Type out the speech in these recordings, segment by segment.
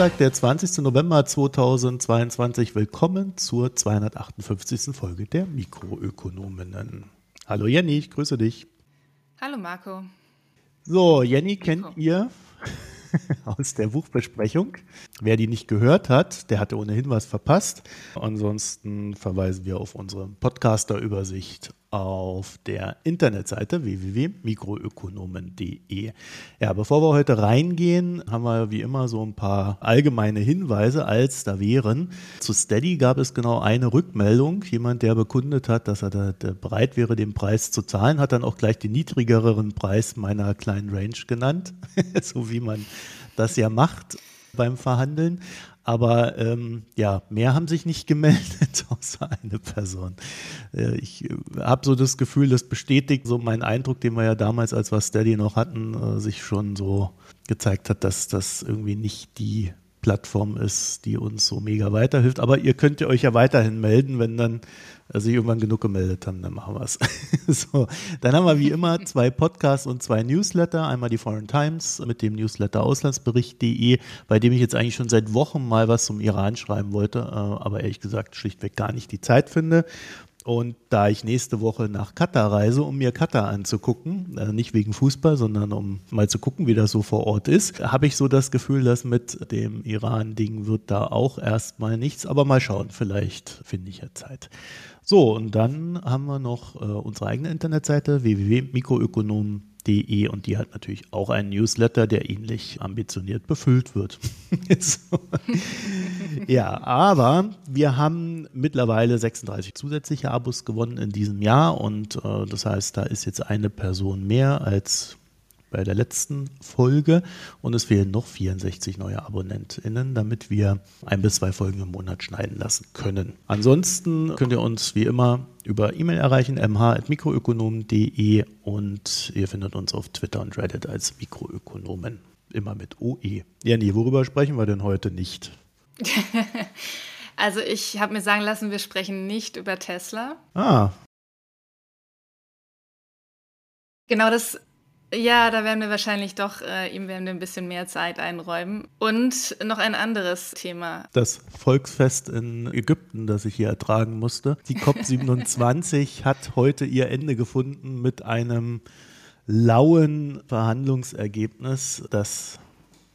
Sonntag, der 20. November 2022. Willkommen zur 258. Folge der Mikroökonominnen. Hallo Jenny, ich grüße dich. Hallo Marco. So, Jenny kennt ihr aus der Buchbesprechung. Wer die nicht gehört hat, der hatte ohnehin was verpasst. Ansonsten verweisen wir auf unsere Podcaster-Übersicht auf der Internetseite www.mikroökonomen.de. Ja, bevor wir heute reingehen, haben wir wie immer so ein paar allgemeine Hinweise, als da wären. Zu Steady gab es genau eine Rückmeldung. Jemand, der bekundet hat, dass er da, bereit wäre, den Preis zu zahlen, hat dann auch gleich den niedrigeren Preis meiner kleinen Range genannt, so wie man das ja macht beim Verhandeln. Aber ähm, ja, mehr haben sich nicht gemeldet, außer eine Person. Äh, ich äh, habe so das Gefühl, das bestätigt so meinen Eindruck, den wir ja damals, als wir Steady noch hatten, äh, sich schon so gezeigt hat, dass das irgendwie nicht die Plattform ist, die uns so mega weiterhilft. Aber ihr könnt euch ja weiterhin melden, wenn dann sich irgendwann genug gemeldet haben, dann machen wir es. so, dann haben wir wie immer zwei Podcasts und zwei Newsletter. Einmal die Foreign Times mit dem Newsletter Auslandsbericht.de, bei dem ich jetzt eigentlich schon seit Wochen mal was zum Iran schreiben wollte, äh, aber ehrlich gesagt schlichtweg gar nicht die Zeit finde. Und da ich nächste Woche nach Katar reise, um mir Katar anzugucken, äh, nicht wegen Fußball, sondern um mal zu gucken, wie das so vor Ort ist, habe ich so das Gefühl, dass mit dem Iran-Ding wird da auch erstmal nichts. Aber mal schauen, vielleicht finde ich ja Zeit. So, und dann haben wir noch äh, unsere eigene Internetseite www.mikroökonom.de und die hat natürlich auch einen Newsletter, der ähnlich ambitioniert befüllt wird. ja, aber wir haben mittlerweile 36 zusätzliche Abos gewonnen in diesem Jahr und äh, das heißt, da ist jetzt eine Person mehr als bei der letzten Folge und es fehlen noch 64 neue AbonnentInnen, damit wir ein bis zwei Folgen im Monat schneiden lassen können. Ansonsten könnt ihr uns wie immer über E-Mail erreichen, mh.mikroökonomen.de und ihr findet uns auf Twitter und Reddit als Mikroökonomen. Immer mit OE. Ja, nee, worüber sprechen wir denn heute nicht? also ich habe mir sagen lassen, wir sprechen nicht über Tesla. Ah. Genau, das ja, da werden wir wahrscheinlich doch, äh, ihm werden wir ein bisschen mehr Zeit einräumen. Und noch ein anderes Thema. Das Volksfest in Ägypten, das ich hier ertragen musste. Die COP27 hat heute ihr Ende gefunden mit einem lauen Verhandlungsergebnis, das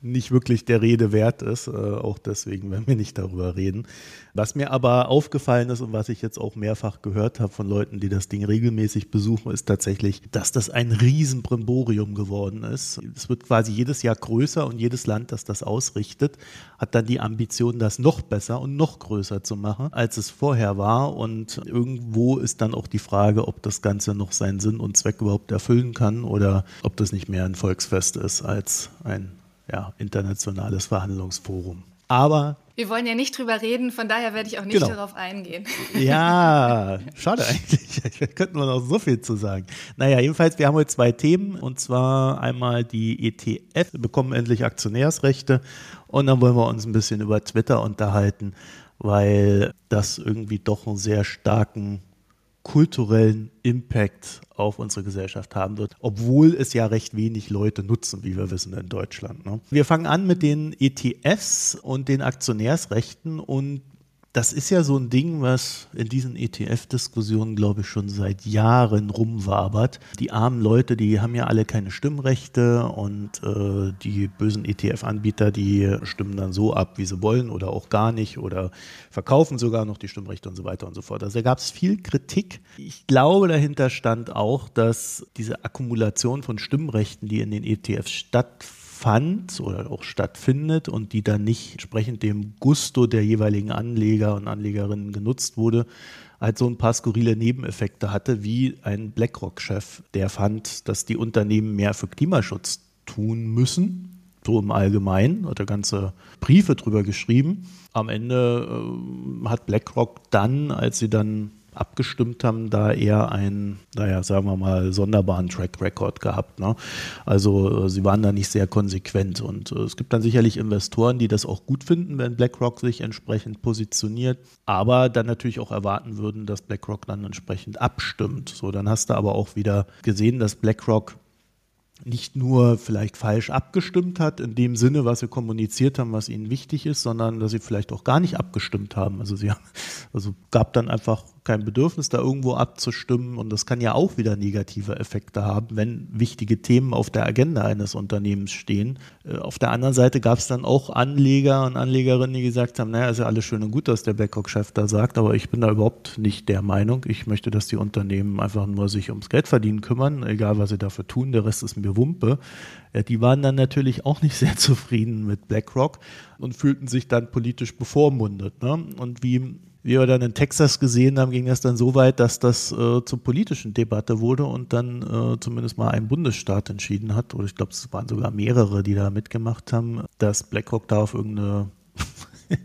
nicht wirklich der Rede wert ist. Äh, auch deswegen werden wir nicht darüber reden. Was mir aber aufgefallen ist und was ich jetzt auch mehrfach gehört habe von Leuten, die das Ding regelmäßig besuchen, ist tatsächlich, dass das ein Riesenbrimborium geworden ist. Es wird quasi jedes Jahr größer und jedes Land, das das ausrichtet, hat dann die Ambition, das noch besser und noch größer zu machen, als es vorher war. Und irgendwo ist dann auch die Frage, ob das Ganze noch seinen Sinn und Zweck überhaupt erfüllen kann oder ob das nicht mehr ein Volksfest ist als ein ja, internationales Verhandlungsforum. Aber wir wollen ja nicht drüber reden, von daher werde ich auch nicht genau. darauf eingehen. Ja, schade eigentlich. Da könnten wir noch so viel zu sagen. Naja, jedenfalls, wir haben heute zwei Themen und zwar einmal die ETF, wir bekommen endlich Aktionärsrechte und dann wollen wir uns ein bisschen über Twitter unterhalten, weil das irgendwie doch einen sehr starken kulturellen Impact auf unsere Gesellschaft haben wird, obwohl es ja recht wenig Leute nutzen, wie wir wissen in Deutschland. Ne? Wir fangen an mit den ETFs und den Aktionärsrechten und das ist ja so ein Ding, was in diesen ETF-Diskussionen, glaube ich, schon seit Jahren rumwabert. Die armen Leute, die haben ja alle keine Stimmrechte und äh, die bösen ETF-Anbieter, die stimmen dann so ab, wie sie wollen oder auch gar nicht oder verkaufen sogar noch die Stimmrechte und so weiter und so fort. Also da gab es viel Kritik. Ich glaube, dahinter stand auch, dass diese Akkumulation von Stimmrechten, die in den ETFs stattfindet, fand oder auch stattfindet und die dann nicht entsprechend dem Gusto der jeweiligen Anleger und Anlegerinnen genutzt wurde, halt so ein paar skurrile Nebeneffekte hatte, wie ein BlackRock-Chef, der fand, dass die Unternehmen mehr für Klimaschutz tun müssen. So im Allgemeinen, hat er ganze Briefe drüber geschrieben. Am Ende äh, hat BlackRock dann, als sie dann abgestimmt haben, da eher einen, naja, sagen wir mal, sonderbaren Track Record gehabt. Ne? Also äh, sie waren da nicht sehr konsequent und äh, es gibt dann sicherlich Investoren, die das auch gut finden, wenn BlackRock sich entsprechend positioniert, aber dann natürlich auch erwarten würden, dass BlackRock dann entsprechend abstimmt. So, dann hast du aber auch wieder gesehen, dass BlackRock nicht nur vielleicht falsch abgestimmt hat, in dem Sinne, was sie kommuniziert haben, was ihnen wichtig ist, sondern dass sie vielleicht auch gar nicht abgestimmt haben. Also sie haben, also gab dann einfach kein Bedürfnis, da irgendwo abzustimmen. Und das kann ja auch wieder negative Effekte haben, wenn wichtige Themen auf der Agenda eines Unternehmens stehen. Äh, auf der anderen Seite gab es dann auch Anleger und Anlegerinnen, die gesagt haben, naja, ist ja alles schön und gut, was der BlackRock-Chef da sagt, aber ich bin da überhaupt nicht der Meinung. Ich möchte, dass die Unternehmen einfach nur sich ums Geld verdienen kümmern, egal was sie dafür tun, der Rest ist mir Wumpe. Ja, die waren dann natürlich auch nicht sehr zufrieden mit BlackRock und fühlten sich dann politisch bevormundet. Ne? Und wie wie wir dann in Texas gesehen haben, ging das dann so weit, dass das äh, zur politischen Debatte wurde und dann äh, zumindest mal ein Bundesstaat entschieden hat, oder ich glaube, es waren sogar mehrere, die da mitgemacht haben, dass BlackRock da auf irgendeine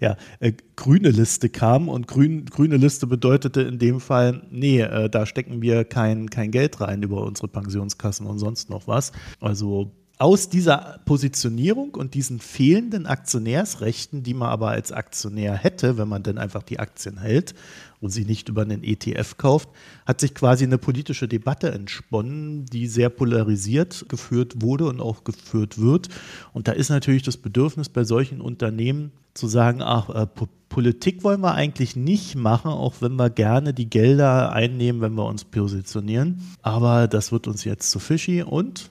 ja, äh, grüne Liste kam und grün, grüne Liste bedeutete in dem Fall, nee, äh, da stecken wir kein, kein Geld rein über unsere Pensionskassen und sonst noch was. Also aus dieser Positionierung und diesen fehlenden Aktionärsrechten, die man aber als Aktionär hätte, wenn man denn einfach die Aktien hält und sie nicht über einen ETF kauft, hat sich quasi eine politische Debatte entsponnen, die sehr polarisiert geführt wurde und auch geführt wird. Und da ist natürlich das Bedürfnis bei solchen Unternehmen zu sagen, ach, äh, Politik wollen wir eigentlich nicht machen, auch wenn wir gerne die Gelder einnehmen, wenn wir uns positionieren. Aber das wird uns jetzt zu fishy und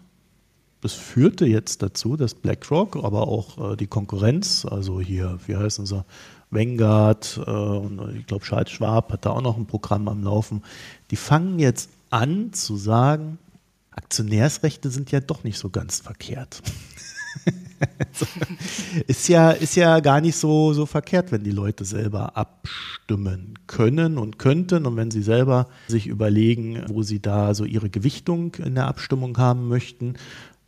das führte jetzt dazu, dass BlackRock, aber auch äh, die Konkurrenz, also hier, wie heißen sie, Vanguard äh, und ich glaube Charles Schwab hat da auch noch ein Programm am Laufen, die fangen jetzt an zu sagen, Aktionärsrechte sind ja doch nicht so ganz verkehrt. ist, ja, ist ja gar nicht so, so verkehrt, wenn die Leute selber abstimmen können und könnten und wenn sie selber sich überlegen, wo sie da so ihre Gewichtung in der Abstimmung haben möchten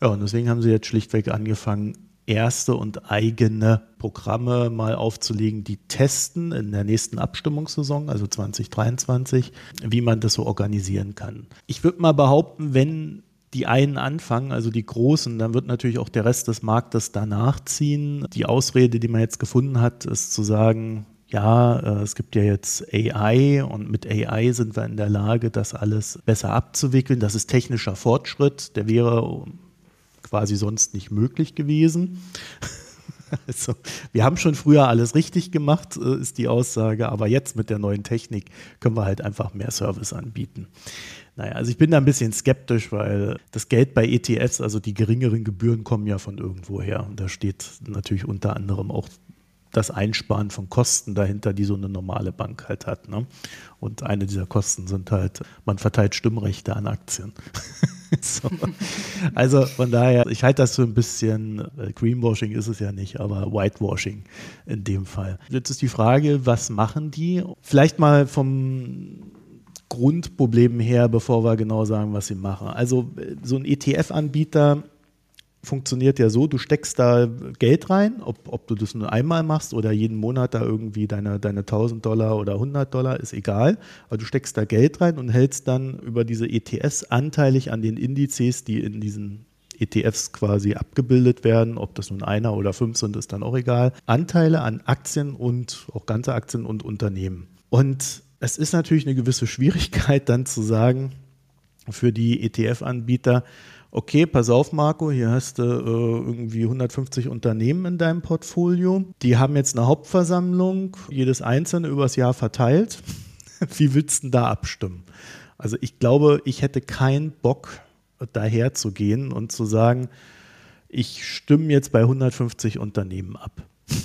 ja, und deswegen haben sie jetzt schlichtweg angefangen, erste und eigene Programme mal aufzulegen, die testen in der nächsten Abstimmungssaison, also 2023, wie man das so organisieren kann. Ich würde mal behaupten, wenn die einen anfangen, also die Großen, dann wird natürlich auch der Rest des Marktes danach ziehen. Die Ausrede, die man jetzt gefunden hat, ist zu sagen, ja, äh, es gibt ja jetzt AI und mit AI sind wir in der Lage, das alles besser abzuwickeln. Das ist technischer Fortschritt, der wäre quasi sonst nicht möglich gewesen. Also, wir haben schon früher alles richtig gemacht, äh, ist die Aussage, aber jetzt mit der neuen Technik können wir halt einfach mehr Service anbieten. Naja, also ich bin da ein bisschen skeptisch, weil das Geld bei ETFs, also die geringeren Gebühren kommen ja von irgendwoher. Und da steht natürlich unter anderem auch das Einsparen von Kosten dahinter, die so eine normale Bank halt hat. Ne? Und eine dieser Kosten sind halt, man verteilt Stimmrechte an Aktien. so. Also von daher, ich halte das für ein bisschen, äh, Greenwashing ist es ja nicht, aber Whitewashing in dem Fall. Jetzt ist die Frage, was machen die? Vielleicht mal vom Grundproblem her, bevor wir genau sagen, was sie machen. Also äh, so ein ETF-Anbieter funktioniert ja so, du steckst da Geld rein, ob, ob du das nur einmal machst oder jeden Monat da irgendwie deine, deine 1000 Dollar oder 100 Dollar, ist egal, aber du steckst da Geld rein und hältst dann über diese ETFs anteilig an den Indizes, die in diesen ETFs quasi abgebildet werden, ob das nun einer oder fünf sind, ist dann auch egal, Anteile an Aktien und auch ganze Aktien und Unternehmen. Und es ist natürlich eine gewisse Schwierigkeit dann zu sagen, für die ETF-Anbieter, okay, pass auf, Marco, hier hast du äh, irgendwie 150 Unternehmen in deinem Portfolio. Die haben jetzt eine Hauptversammlung, jedes einzelne übers Jahr verteilt. Wie willst du denn da abstimmen? Also ich glaube, ich hätte keinen Bock, daher zu gehen und zu sagen, ich stimme jetzt bei 150 Unternehmen ab.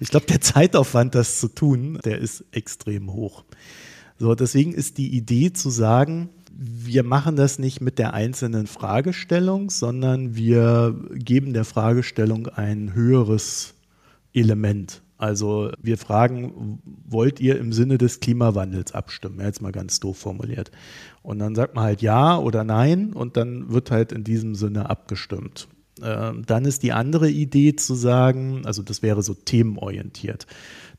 Ich glaube, der Zeitaufwand, das zu tun, der ist extrem hoch. So, deswegen ist die Idee zu sagen, wir machen das nicht mit der einzelnen Fragestellung, sondern wir geben der Fragestellung ein höheres Element. Also wir fragen, wollt ihr im Sinne des Klimawandels abstimmen? Jetzt mal ganz doof formuliert. Und dann sagt man halt ja oder nein und dann wird halt in diesem Sinne abgestimmt. Ähm, dann ist die andere Idee zu sagen, also das wäre so themenorientiert.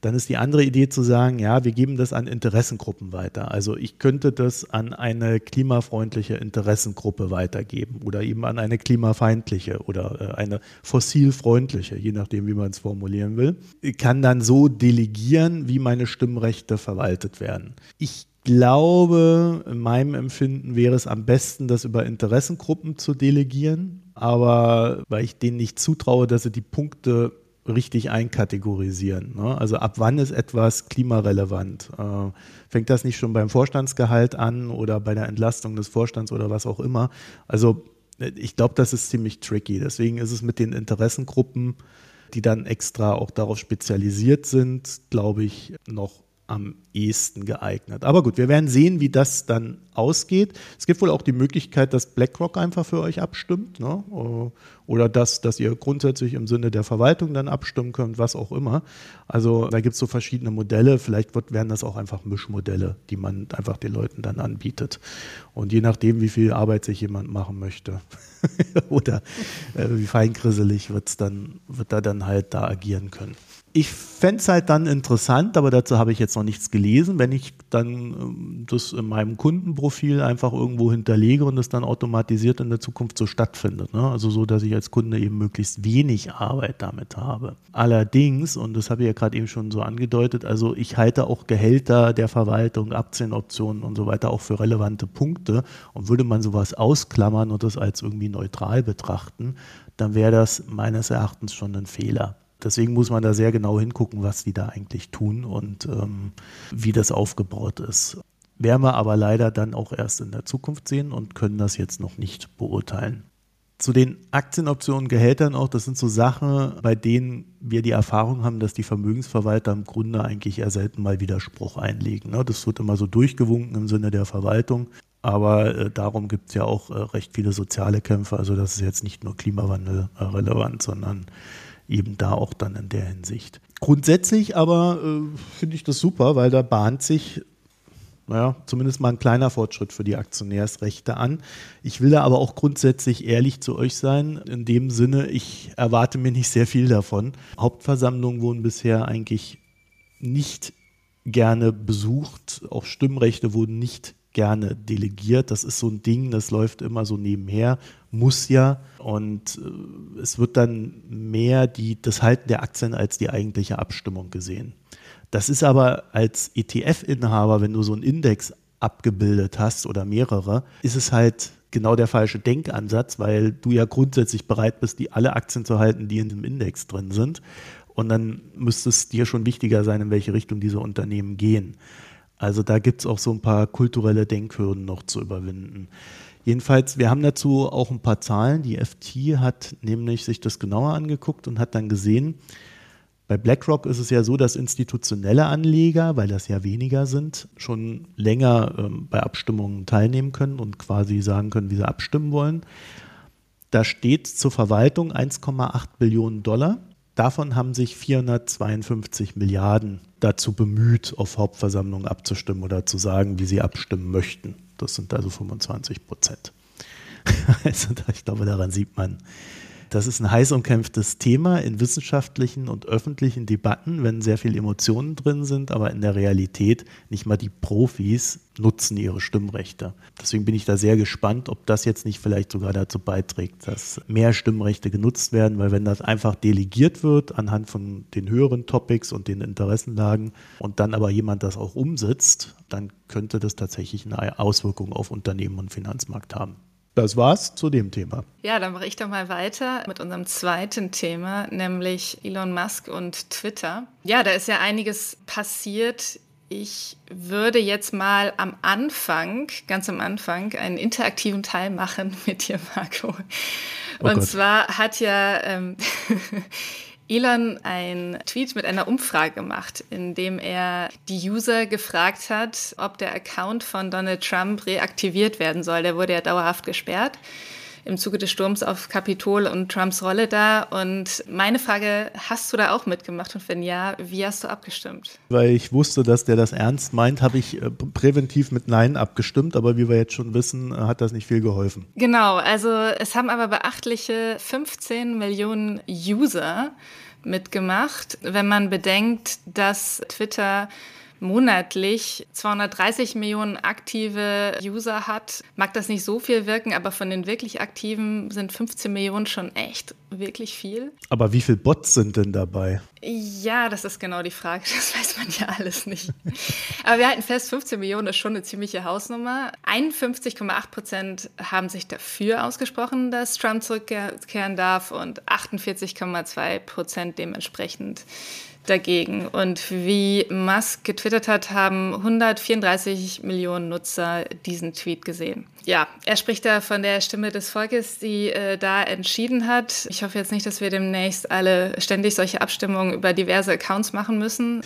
Dann ist die andere Idee zu sagen, ja, wir geben das an Interessengruppen weiter. Also ich könnte das an eine klimafreundliche Interessengruppe weitergeben oder eben an eine klimafeindliche oder äh, eine fossilfreundliche, je nachdem, wie man es formulieren will. Ich kann dann so delegieren, wie meine Stimmrechte verwaltet werden. Ich glaube, in meinem Empfinden wäre es am besten, das über Interessengruppen zu delegieren. Aber weil ich denen nicht zutraue, dass sie die Punkte richtig einkategorisieren. Ne? Also ab wann ist etwas klimarelevant? Äh, fängt das nicht schon beim Vorstandsgehalt an oder bei der Entlastung des Vorstands oder was auch immer? Also ich glaube, das ist ziemlich tricky. Deswegen ist es mit den Interessengruppen, die dann extra auch darauf spezialisiert sind, glaube ich, noch am ehesten geeignet. Aber gut, wir werden sehen, wie das dann ausgeht. Es gibt wohl auch die Möglichkeit, dass BlackRock einfach für euch abstimmt ne? oder dass, dass ihr grundsätzlich im Sinne der Verwaltung dann abstimmen könnt, was auch immer. Also da gibt es so verschiedene Modelle. Vielleicht wird, werden das auch einfach Mischmodelle, die man einfach den Leuten dann anbietet. Und je nachdem, wie viel Arbeit sich jemand machen möchte oder äh, wie feingrisselig wird's dann, wird er dann halt da agieren können ich fände es halt dann interessant, aber dazu habe ich jetzt noch nichts gelesen, wenn ich dann ähm, das in meinem Kundenprofil einfach irgendwo hinterlege und es dann automatisiert in der Zukunft so stattfindet. Ne? Also so, dass ich als Kunde eben möglichst wenig Arbeit damit habe. Allerdings, und das habe ich ja gerade eben schon so angedeutet, also ich halte auch Gehälter der Verwaltung, Aktienoptionen und so weiter auch für relevante Punkte. Und würde man sowas ausklammern und das als irgendwie neutral betrachten, dann wäre das meines Erachtens schon ein Fehler. Deswegen muss man da sehr genau hingucken, was die da eigentlich tun und ähm, wie das aufgebaut ist. Werden wir aber leider dann auch erst in der Zukunft sehen und können das jetzt noch nicht beurteilen. Zu den Aktienoptionen, Gehältern auch, das sind so Sachen, bei denen wir die Erfahrung haben, dass die Vermögensverwalter im Grunde eigentlich eher selten mal Widerspruch einlegen. Ne? Das wird immer so durchgewunken im Sinne der Verwaltung. Aber äh, darum gibt es ja auch äh, recht viele soziale Kämpfe. Also das ist jetzt nicht nur Klimawandel äh, relevant, sondern eben da auch dann in der Hinsicht. Grundsätzlich aber äh, finde ich das super, weil da bahnt sich naja, zumindest mal ein kleiner Fortschritt für die Aktionärsrechte an. Ich will da aber auch grundsätzlich ehrlich zu euch sein. In dem Sinne, ich erwarte mir nicht sehr viel davon. Hauptversammlungen wurden bisher eigentlich nicht gerne besucht. Auch Stimmrechte wurden nicht gerne delegiert. Das ist so ein Ding, das läuft immer so nebenher, muss ja. Und äh, es wird dann mehr die, das Halten der Aktien als die eigentliche Abstimmung gesehen. Das ist aber als ETF-Inhaber, wenn du so einen Index abgebildet hast oder mehrere, ist es halt genau der falsche Denkansatz, weil du ja grundsätzlich bereit bist, die alle Aktien zu halten, die in dem Index drin sind. Und dann müsste es dir schon wichtiger sein, in welche Richtung diese Unternehmen gehen. Also da gibt es auch so ein paar kulturelle Denkhürden noch zu überwinden. Jedenfalls, wir haben dazu auch ein paar Zahlen. Die FT hat nämlich sich das genauer angeguckt und hat dann gesehen, bei BlackRock ist es ja so, dass institutionelle Anleger, weil das ja weniger sind, schon länger ähm, bei Abstimmungen teilnehmen können und quasi sagen können, wie sie abstimmen wollen. Da steht zur Verwaltung 1,8 Billionen Dollar. Davon haben sich 452 Milliarden dazu bemüht, auf Hauptversammlungen abzustimmen oder zu sagen, wie sie abstimmen möchten. Das sind also 25 Prozent. also ich glaube, daran sieht man, das ist ein heiß umkämpftes Thema in wissenschaftlichen und öffentlichen Debatten, wenn sehr viele Emotionen drin sind, aber in der Realität nicht mal die Profis nutzen ihre Stimmrechte. Deswegen bin ich da sehr gespannt, ob das jetzt nicht vielleicht sogar dazu beiträgt, dass mehr Stimmrechte genutzt werden, weil wenn das einfach delegiert wird anhand von den höheren Topics und den Interessenlagen und dann aber jemand das auch umsetzt, dann könnte das tatsächlich eine Auswirkung auf Unternehmen und Finanzmarkt haben. Das war's zu dem Thema. Ja, dann mache ich doch mal weiter mit unserem zweiten Thema, nämlich Elon Musk und Twitter. Ja, da ist ja einiges passiert. Ich würde jetzt mal am Anfang, ganz am Anfang, einen interaktiven Teil machen mit dir, Marco. Oh und Gott. zwar hat ja ähm, Elon ein Tweet mit einer Umfrage gemacht, in dem er die User gefragt hat, ob der Account von Donald Trump reaktiviert werden soll. Der wurde ja dauerhaft gesperrt im Zuge des Sturms auf Kapitol und Trumps Rolle da. Und meine Frage, hast du da auch mitgemacht? Und wenn ja, wie hast du abgestimmt? Weil ich wusste, dass der das ernst meint, habe ich äh, präventiv mit Nein abgestimmt. Aber wie wir jetzt schon wissen, äh, hat das nicht viel geholfen. Genau, also es haben aber beachtliche 15 Millionen User mitgemacht, wenn man bedenkt, dass Twitter monatlich 230 Millionen aktive User hat, mag das nicht so viel wirken, aber von den wirklich aktiven sind 15 Millionen schon echt wirklich viel. Aber wie viele Bots sind denn dabei? Ja, das ist genau die Frage. Das weiß man ja alles nicht. aber wir halten fest, 15 Millionen ist schon eine ziemliche Hausnummer. 51,8 Prozent haben sich dafür ausgesprochen, dass Trump zurückkehren darf und 48,2 Prozent dementsprechend dagegen. Und wie Musk getwittert hat, haben 134 Millionen Nutzer diesen Tweet gesehen. Ja, er spricht da von der Stimme des Volkes, die äh, da entschieden hat. Ich hoffe jetzt nicht, dass wir demnächst alle ständig solche Abstimmungen über diverse Accounts machen müssen.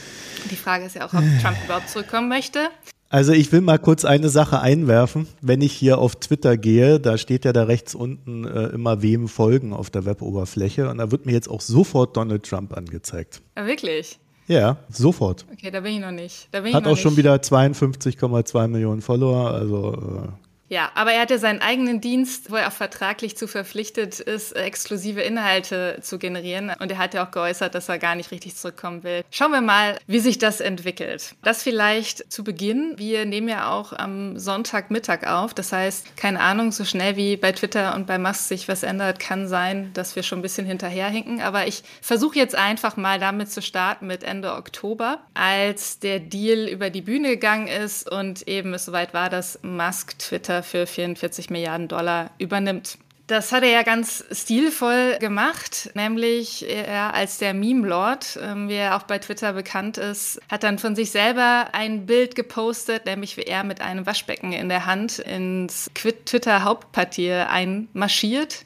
Die Frage ist ja auch, ob Trump überhaupt zurückkommen möchte. Also ich will mal kurz eine Sache einwerfen. Wenn ich hier auf Twitter gehe, da steht ja da rechts unten äh, immer wem folgen auf der Weboberfläche und da wird mir jetzt auch sofort Donald Trump angezeigt. Ah, wirklich? Ja, sofort. Okay, da bin ich noch nicht. Hat auch nicht. schon wieder 52,2 Millionen Follower, also äh, ja, aber er hat ja seinen eigenen Dienst, wo er auch vertraglich zu verpflichtet ist, exklusive Inhalte zu generieren. Und er hat ja auch geäußert, dass er gar nicht richtig zurückkommen will. Schauen wir mal, wie sich das entwickelt. Das vielleicht zu Beginn. Wir nehmen ja auch am Sonntagmittag auf. Das heißt, keine Ahnung, so schnell wie bei Twitter und bei Musk sich was ändert, kann sein, dass wir schon ein bisschen hinterherhinken. Aber ich versuche jetzt einfach mal damit zu starten mit Ende Oktober, als der Deal über die Bühne gegangen ist und eben es soweit war, dass Musk Twitter für 44 Milliarden Dollar übernimmt. Das hat er ja ganz stilvoll gemacht, nämlich er als der Meme-Lord, ähm, wie er auch bei Twitter bekannt ist, hat dann von sich selber ein Bild gepostet, nämlich wie er mit einem Waschbecken in der Hand ins Twitter-Hauptquartier einmarschiert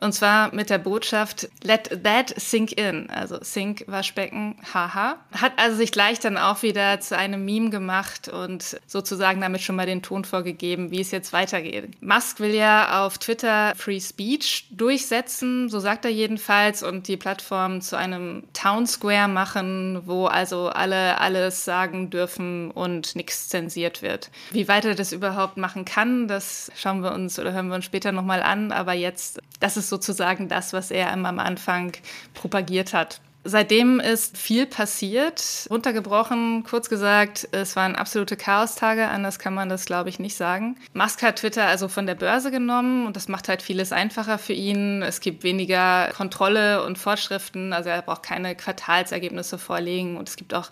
und zwar mit der Botschaft Let that sink in. Also sink Waschbecken, haha. Hat also sich gleich dann auch wieder zu einem Meme gemacht und sozusagen damit schon mal den Ton vorgegeben, wie es jetzt weitergeht. Musk will ja auf Twitter Free Speech durchsetzen, so sagt er jedenfalls, und die Plattform zu einem Town Square machen, wo also alle alles sagen dürfen und nichts zensiert wird. Wie weit er das überhaupt machen kann, das schauen wir uns oder hören wir uns später nochmal an. Aber jetzt, das ist sozusagen das, was er am Anfang propagiert hat. Seitdem ist viel passiert. Runtergebrochen, kurz gesagt, es waren absolute Chaostage, anders kann man das, glaube ich, nicht sagen. Musk hat Twitter also von der Börse genommen und das macht halt vieles einfacher für ihn. Es gibt weniger Kontrolle und Vorschriften, also er braucht keine Quartalsergebnisse vorlegen und es gibt auch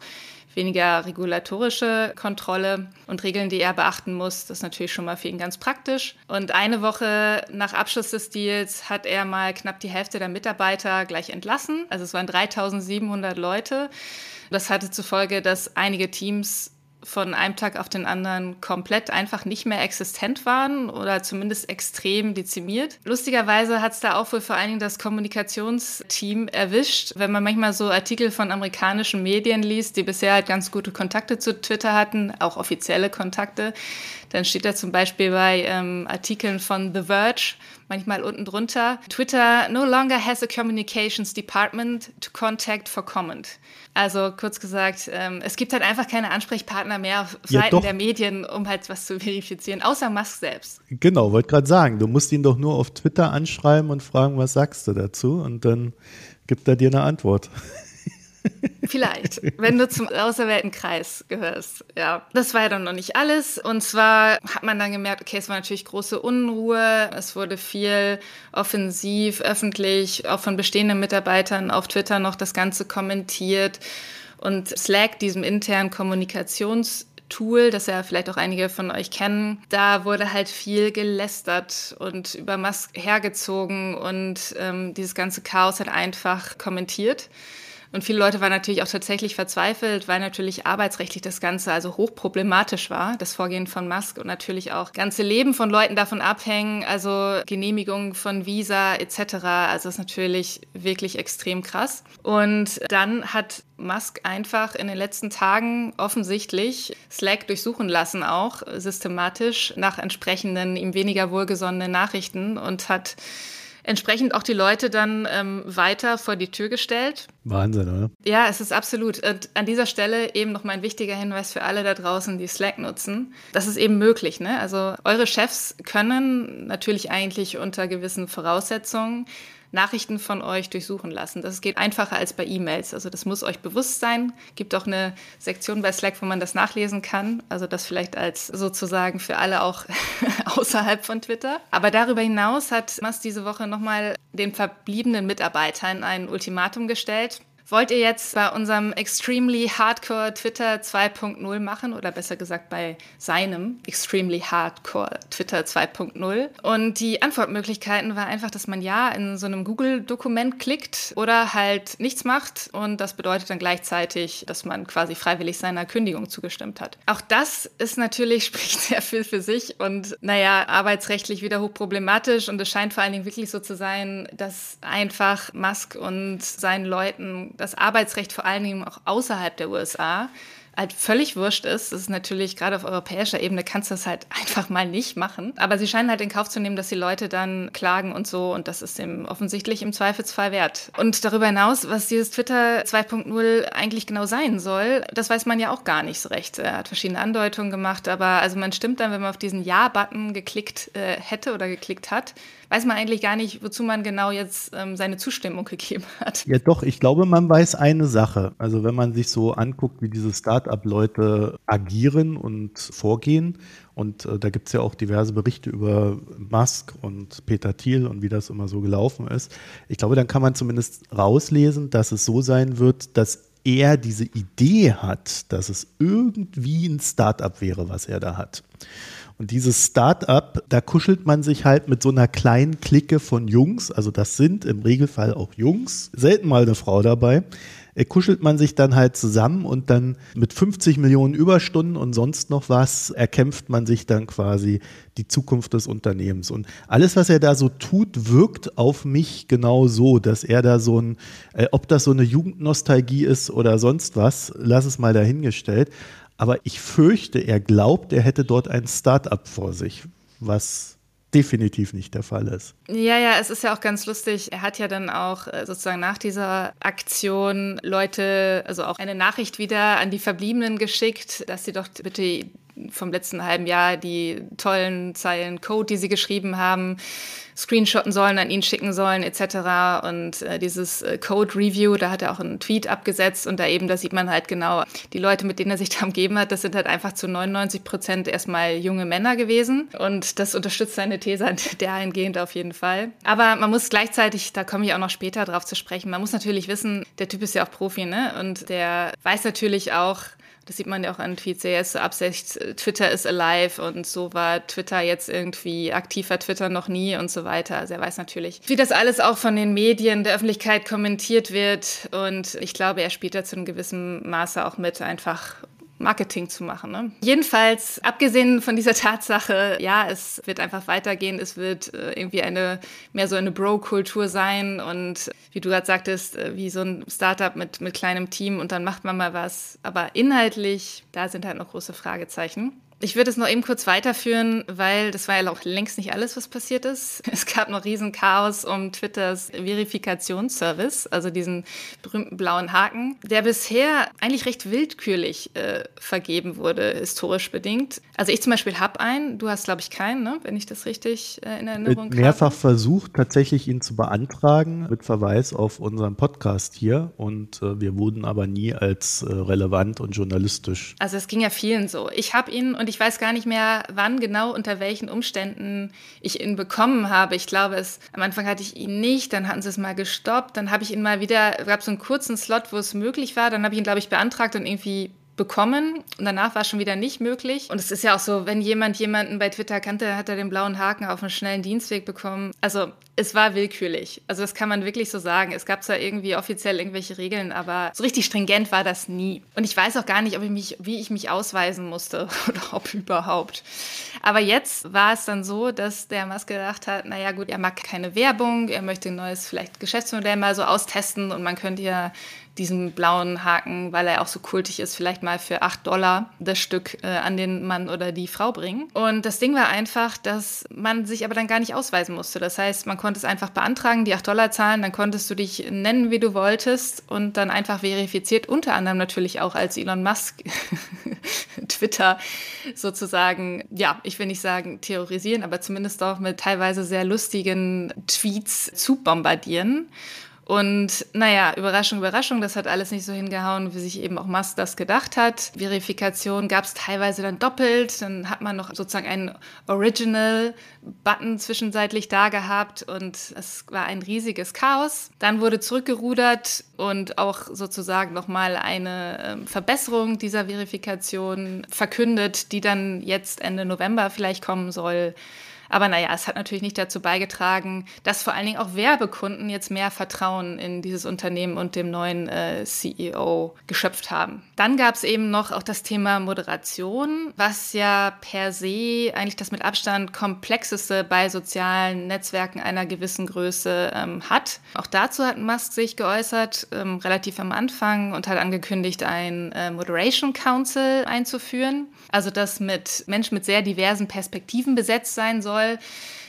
weniger regulatorische Kontrolle und Regeln, die er beachten muss. Das ist natürlich schon mal für ihn ganz praktisch. Und eine Woche nach Abschluss des Deals hat er mal knapp die Hälfte der Mitarbeiter gleich entlassen. Also es waren 3700 Leute. Das hatte zur Folge, dass einige Teams von einem Tag auf den anderen komplett einfach nicht mehr existent waren oder zumindest extrem dezimiert. Lustigerweise hat es da auch wohl vor allen Dingen das Kommunikationsteam erwischt. Wenn man manchmal so Artikel von amerikanischen Medien liest, die bisher halt ganz gute Kontakte zu Twitter hatten, auch offizielle Kontakte, dann steht da zum Beispiel bei ähm, Artikeln von The Verge manchmal unten drunter, Twitter no longer has a communications department to contact for comment. Also kurz gesagt, ähm, es gibt halt einfach keine Ansprechpartner mehr auf Seiten ja, der Medien, um halt was zu verifizieren, außer Musk selbst. Genau, wollte gerade sagen, du musst ihn doch nur auf Twitter anschreiben und fragen, was sagst du dazu? Und dann gibt er dir eine Antwort. Vielleicht, wenn du zum auserwählten Kreis gehörst. Ja, das war ja dann noch nicht alles. Und zwar hat man dann gemerkt, okay, es war natürlich große Unruhe. Es wurde viel offensiv, öffentlich, auch von bestehenden Mitarbeitern auf Twitter noch das Ganze kommentiert. Und Slack, diesem internen Kommunikations Tool, das ja vielleicht auch einige von euch kennen, da wurde halt viel gelästert und über Musk hergezogen und ähm, dieses ganze Chaos hat einfach kommentiert. Und viele Leute waren natürlich auch tatsächlich verzweifelt, weil natürlich arbeitsrechtlich das Ganze also hochproblematisch war, das Vorgehen von Musk und natürlich auch ganze Leben von Leuten davon abhängen, also Genehmigung von Visa etc. Also ist natürlich wirklich extrem krass. Und dann hat Musk einfach in den letzten Tagen offensichtlich Slack durchsuchen lassen, auch systematisch nach entsprechenden ihm weniger wohlgesonnenen Nachrichten und hat entsprechend auch die Leute dann ähm, weiter vor die Tür gestellt. Wahnsinn, oder? Ja, es ist absolut. Und an dieser Stelle eben noch mal ein wichtiger Hinweis für alle da draußen, die Slack nutzen. Das ist eben möglich. Ne? Also eure Chefs können natürlich eigentlich unter gewissen Voraussetzungen Nachrichten von euch durchsuchen lassen. Das geht einfacher als bei E-Mails. Also das muss euch bewusst sein. Gibt auch eine Sektion bei Slack, wo man das nachlesen kann. Also das vielleicht als sozusagen für alle auch außerhalb von Twitter. Aber darüber hinaus hat Mas diese Woche nochmal den verbliebenen Mitarbeitern ein Ultimatum gestellt. Wollt ihr jetzt bei unserem Extremely Hardcore Twitter 2.0 machen oder besser gesagt bei seinem Extremely Hardcore Twitter 2.0? Und die Antwortmöglichkeiten war einfach, dass man ja in so einem Google-Dokument klickt oder halt nichts macht und das bedeutet dann gleichzeitig, dass man quasi freiwillig seiner Kündigung zugestimmt hat. Auch das ist natürlich, spricht sehr viel für sich und naja, arbeitsrechtlich wieder hochproblematisch und es scheint vor allen Dingen wirklich so zu sein, dass einfach Musk und seinen Leuten das Arbeitsrecht vor allen Dingen auch außerhalb der USA halt völlig wurscht ist. Das ist natürlich gerade auf europäischer Ebene kannst du das halt einfach mal nicht machen. Aber sie scheinen halt in Kauf zu nehmen, dass die Leute dann klagen und so und das ist dem offensichtlich im Zweifelsfall wert. Und darüber hinaus, was dieses Twitter 2.0 eigentlich genau sein soll, das weiß man ja auch gar nicht so recht. Er hat verschiedene Andeutungen gemacht, aber also man stimmt dann, wenn man auf diesen Ja-Button geklickt äh, hätte oder geklickt hat, weiß man eigentlich gar nicht, wozu man genau jetzt ähm, seine Zustimmung gegeben hat. Ja, doch, ich glaube, man weiß eine Sache. Also wenn man sich so anguckt, wie diese Start-up-Leute agieren und vorgehen, und äh, da gibt es ja auch diverse Berichte über Musk und Peter Thiel und wie das immer so gelaufen ist. Ich glaube, dann kann man zumindest rauslesen, dass es so sein wird, dass er diese Idee hat, dass es irgendwie ein Start-up wäre, was er da hat. Und dieses Start-up, da kuschelt man sich halt mit so einer kleinen Clique von Jungs, also das sind im Regelfall auch Jungs, selten mal eine Frau dabei, äh, kuschelt man sich dann halt zusammen und dann mit 50 Millionen Überstunden und sonst noch was erkämpft man sich dann quasi die Zukunft des Unternehmens. Und alles, was er da so tut, wirkt auf mich genau so, dass er da so ein, äh, ob das so eine Jugendnostalgie ist oder sonst was, lass es mal dahingestellt. Aber ich fürchte, er glaubt, er hätte dort ein Start-up vor sich, was definitiv nicht der Fall ist. Ja, ja, es ist ja auch ganz lustig. Er hat ja dann auch äh, sozusagen nach dieser Aktion Leute, also auch eine Nachricht wieder an die Verbliebenen geschickt, dass sie doch bitte vom letzten halben Jahr die tollen Zeilen Code, die sie geschrieben haben, screenshotten sollen, an ihn schicken sollen, etc. Und äh, dieses äh, Code Review, da hat er auch einen Tweet abgesetzt und da eben, da sieht man halt genau, die Leute, mit denen er sich da umgeben hat, das sind halt einfach zu 99 Prozent erstmal junge Männer gewesen. Und das unterstützt seine These dahingehend auf jeden Fall. Aber man muss gleichzeitig, da komme ich auch noch später drauf zu sprechen, man muss natürlich wissen, der Typ ist ja auch Profi, ne? Und der weiß natürlich auch, das sieht man ja auch an Tweets, jetzt so absicht, Twitter ist alive und so war Twitter jetzt irgendwie aktiver Twitter noch nie und so weiter. Also er weiß natürlich, wie das alles auch von den Medien, der Öffentlichkeit kommentiert wird und ich glaube, er spielt da zu einem gewissen Maße auch mit, einfach Marketing zu machen. Ne? Jedenfalls, abgesehen von dieser Tatsache, ja, es wird einfach weitergehen, es wird äh, irgendwie eine mehr so eine Bro-Kultur sein und wie du gerade sagtest, äh, wie so ein Startup mit, mit kleinem Team und dann macht man mal was. Aber inhaltlich, da sind halt noch große Fragezeichen. Ich würde es noch eben kurz weiterführen, weil das war ja auch längst nicht alles, was passiert ist. Es gab noch riesen Chaos um Twitters Verifikationsservice, also diesen berühmten blauen Haken, der bisher eigentlich recht willkürlich äh, vergeben wurde, historisch bedingt. Also ich zum Beispiel habe einen, du hast glaube ich keinen, ne? wenn ich das richtig äh, in Erinnerung habe. Mehrfach habe. versucht, tatsächlich ihn zu beantragen, mit Verweis auf unseren Podcast hier und äh, wir wurden aber nie als äh, relevant und journalistisch. Also es ging ja vielen so. Ich habe ihn und und ich weiß gar nicht mehr, wann genau, unter welchen Umständen ich ihn bekommen habe. Ich glaube, es, am Anfang hatte ich ihn nicht, dann hatten sie es mal gestoppt, dann habe ich ihn mal wieder, gab so einen kurzen Slot, wo es möglich war, dann habe ich ihn, glaube ich, beantragt und irgendwie bekommen und danach war es schon wieder nicht möglich. Und es ist ja auch so, wenn jemand jemanden bei Twitter kannte, hat er den blauen Haken auf einen schnellen Dienstweg bekommen. Also es war willkürlich. Also das kann man wirklich so sagen. Es gab zwar irgendwie offiziell irgendwelche Regeln, aber so richtig stringent war das nie. Und ich weiß auch gar nicht, ob ich mich, wie ich mich ausweisen musste oder ob überhaupt. Aber jetzt war es dann so, dass der Musk gedacht hat, naja gut, er mag keine Werbung, er möchte ein neues vielleicht Geschäftsmodell mal so austesten und man könnte ja diesen blauen Haken, weil er auch so kultig ist, vielleicht mal für 8 Dollar das Stück äh, an den Mann oder die Frau bringen. Und das Ding war einfach, dass man sich aber dann gar nicht ausweisen musste Das heißt, man konnte es einfach beantragen, die 8 Dollar zahlen, dann konntest du dich nennen, wie du wolltest und dann einfach verifiziert, unter anderem natürlich auch als Elon Musk Twitter sozusagen, ja, ich will nicht sagen terrorisieren, aber zumindest auch mit teilweise sehr lustigen Tweets zu bombardieren. Und naja, Überraschung, Überraschung, das hat alles nicht so hingehauen, wie sich eben auch Musk das gedacht hat. Verifikation gab es teilweise dann doppelt. Dann hat man noch sozusagen einen Original-Button zwischenzeitlich da gehabt und es war ein riesiges Chaos. Dann wurde zurückgerudert und auch sozusagen nochmal eine ähm, Verbesserung dieser Verifikation verkündet, die dann jetzt Ende November vielleicht kommen soll. Aber naja, es hat natürlich nicht dazu beigetragen, dass vor allen Dingen auch Werbekunden jetzt mehr Vertrauen in dieses Unternehmen und dem neuen äh, CEO geschöpft haben. Dann gab es eben noch auch das Thema Moderation, was ja per se eigentlich das mit Abstand komplexeste bei sozialen Netzwerken einer gewissen Größe ähm, hat. Auch dazu hat Musk sich geäußert, ähm, relativ am Anfang und hat angekündigt, ein äh, Moderation Council einzuführen. Also das mit Menschen mit sehr diversen Perspektiven besetzt sein soll soll.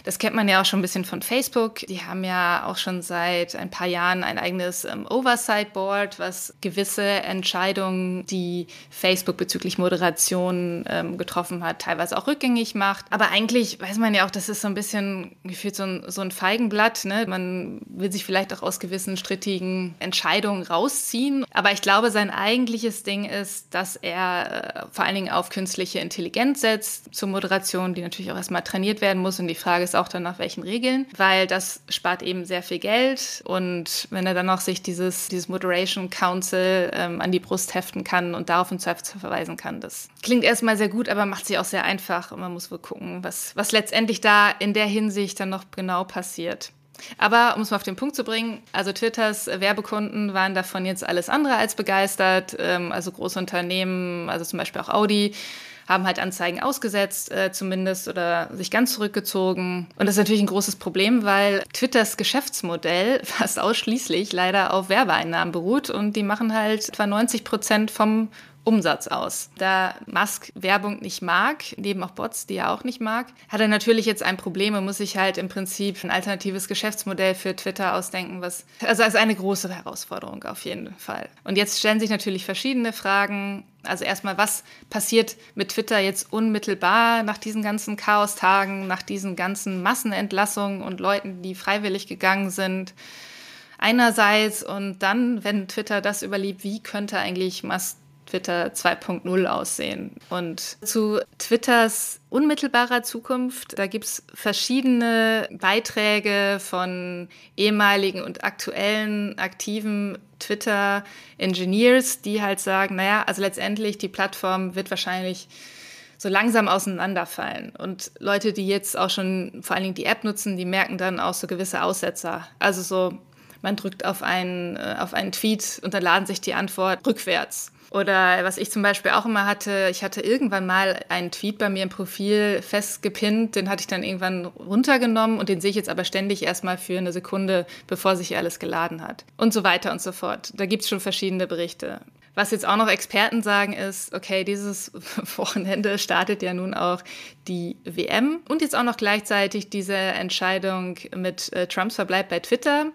Das kennt man ja auch schon ein bisschen von Facebook. Die haben ja auch schon seit ein paar Jahren ein eigenes ähm, Oversight Board, was gewisse Entscheidungen, die Facebook bezüglich Moderation ähm, getroffen hat, teilweise auch rückgängig macht. Aber eigentlich weiß man ja auch, das ist so ein bisschen gefühlt so ein, so ein Feigenblatt. Ne? Man will sich vielleicht auch aus gewissen strittigen Entscheidungen rausziehen. Aber ich glaube, sein eigentliches Ding ist, dass er äh, vor allen Dingen auf künstliche Intelligenz setzt zur Moderation, die natürlich auch erstmal trainiert werden muss. Und die Frage ist auch dann nach welchen Regeln, weil das spart eben sehr viel Geld. Und wenn er dann noch sich dieses, dieses Moderation Council ähm, an die Brust heften kann und darauf im Zweifel verweisen kann, das klingt erstmal sehr gut, aber macht sich auch sehr einfach. Und man muss wohl gucken, was, was letztendlich da in der Hinsicht dann noch genau passiert. Aber um es mal auf den Punkt zu bringen, also Twitters Werbekunden waren davon jetzt alles andere als begeistert. Ähm, also große Unternehmen, also zum Beispiel auch Audi, haben halt Anzeigen ausgesetzt äh, zumindest oder sich ganz zurückgezogen. Und das ist natürlich ein großes Problem, weil Twitters Geschäftsmodell fast ausschließlich leider auf Werbeeinnahmen beruht und die machen halt etwa 90 Prozent vom Umsatz aus. Da Musk Werbung nicht mag, neben auch Bots, die er auch nicht mag, hat er natürlich jetzt ein Problem und muss sich halt im Prinzip ein alternatives Geschäftsmodell für Twitter ausdenken, was also als eine große Herausforderung auf jeden Fall. Und jetzt stellen sich natürlich verschiedene Fragen. Also erstmal, was passiert mit Twitter jetzt unmittelbar nach diesen ganzen Chaostagen, nach diesen ganzen Massenentlassungen und Leuten, die freiwillig gegangen sind? Einerseits und dann, wenn Twitter das überlebt, wie könnte eigentlich Musk Twitter 2.0 aussehen. Und zu Twitters unmittelbarer Zukunft, da gibt es verschiedene Beiträge von ehemaligen und aktuellen aktiven Twitter-Engineers, die halt sagen, naja, also letztendlich die Plattform wird wahrscheinlich so langsam auseinanderfallen. Und Leute, die jetzt auch schon vor allen Dingen die App nutzen, die merken dann auch so gewisse Aussetzer. Also so, man drückt auf einen, äh, auf einen Tweet und dann laden sich die Antwort rückwärts. Oder was ich zum Beispiel auch immer hatte, ich hatte irgendwann mal einen Tweet bei mir im Profil festgepinnt, den hatte ich dann irgendwann runtergenommen und den sehe ich jetzt aber ständig erstmal für eine Sekunde, bevor sich alles geladen hat. Und so weiter und so fort. Da gibt es schon verschiedene Berichte. Was jetzt auch noch Experten sagen ist, okay, dieses Wochenende startet ja nun auch die WM und jetzt auch noch gleichzeitig diese Entscheidung mit äh, Trumps Verbleib bei Twitter.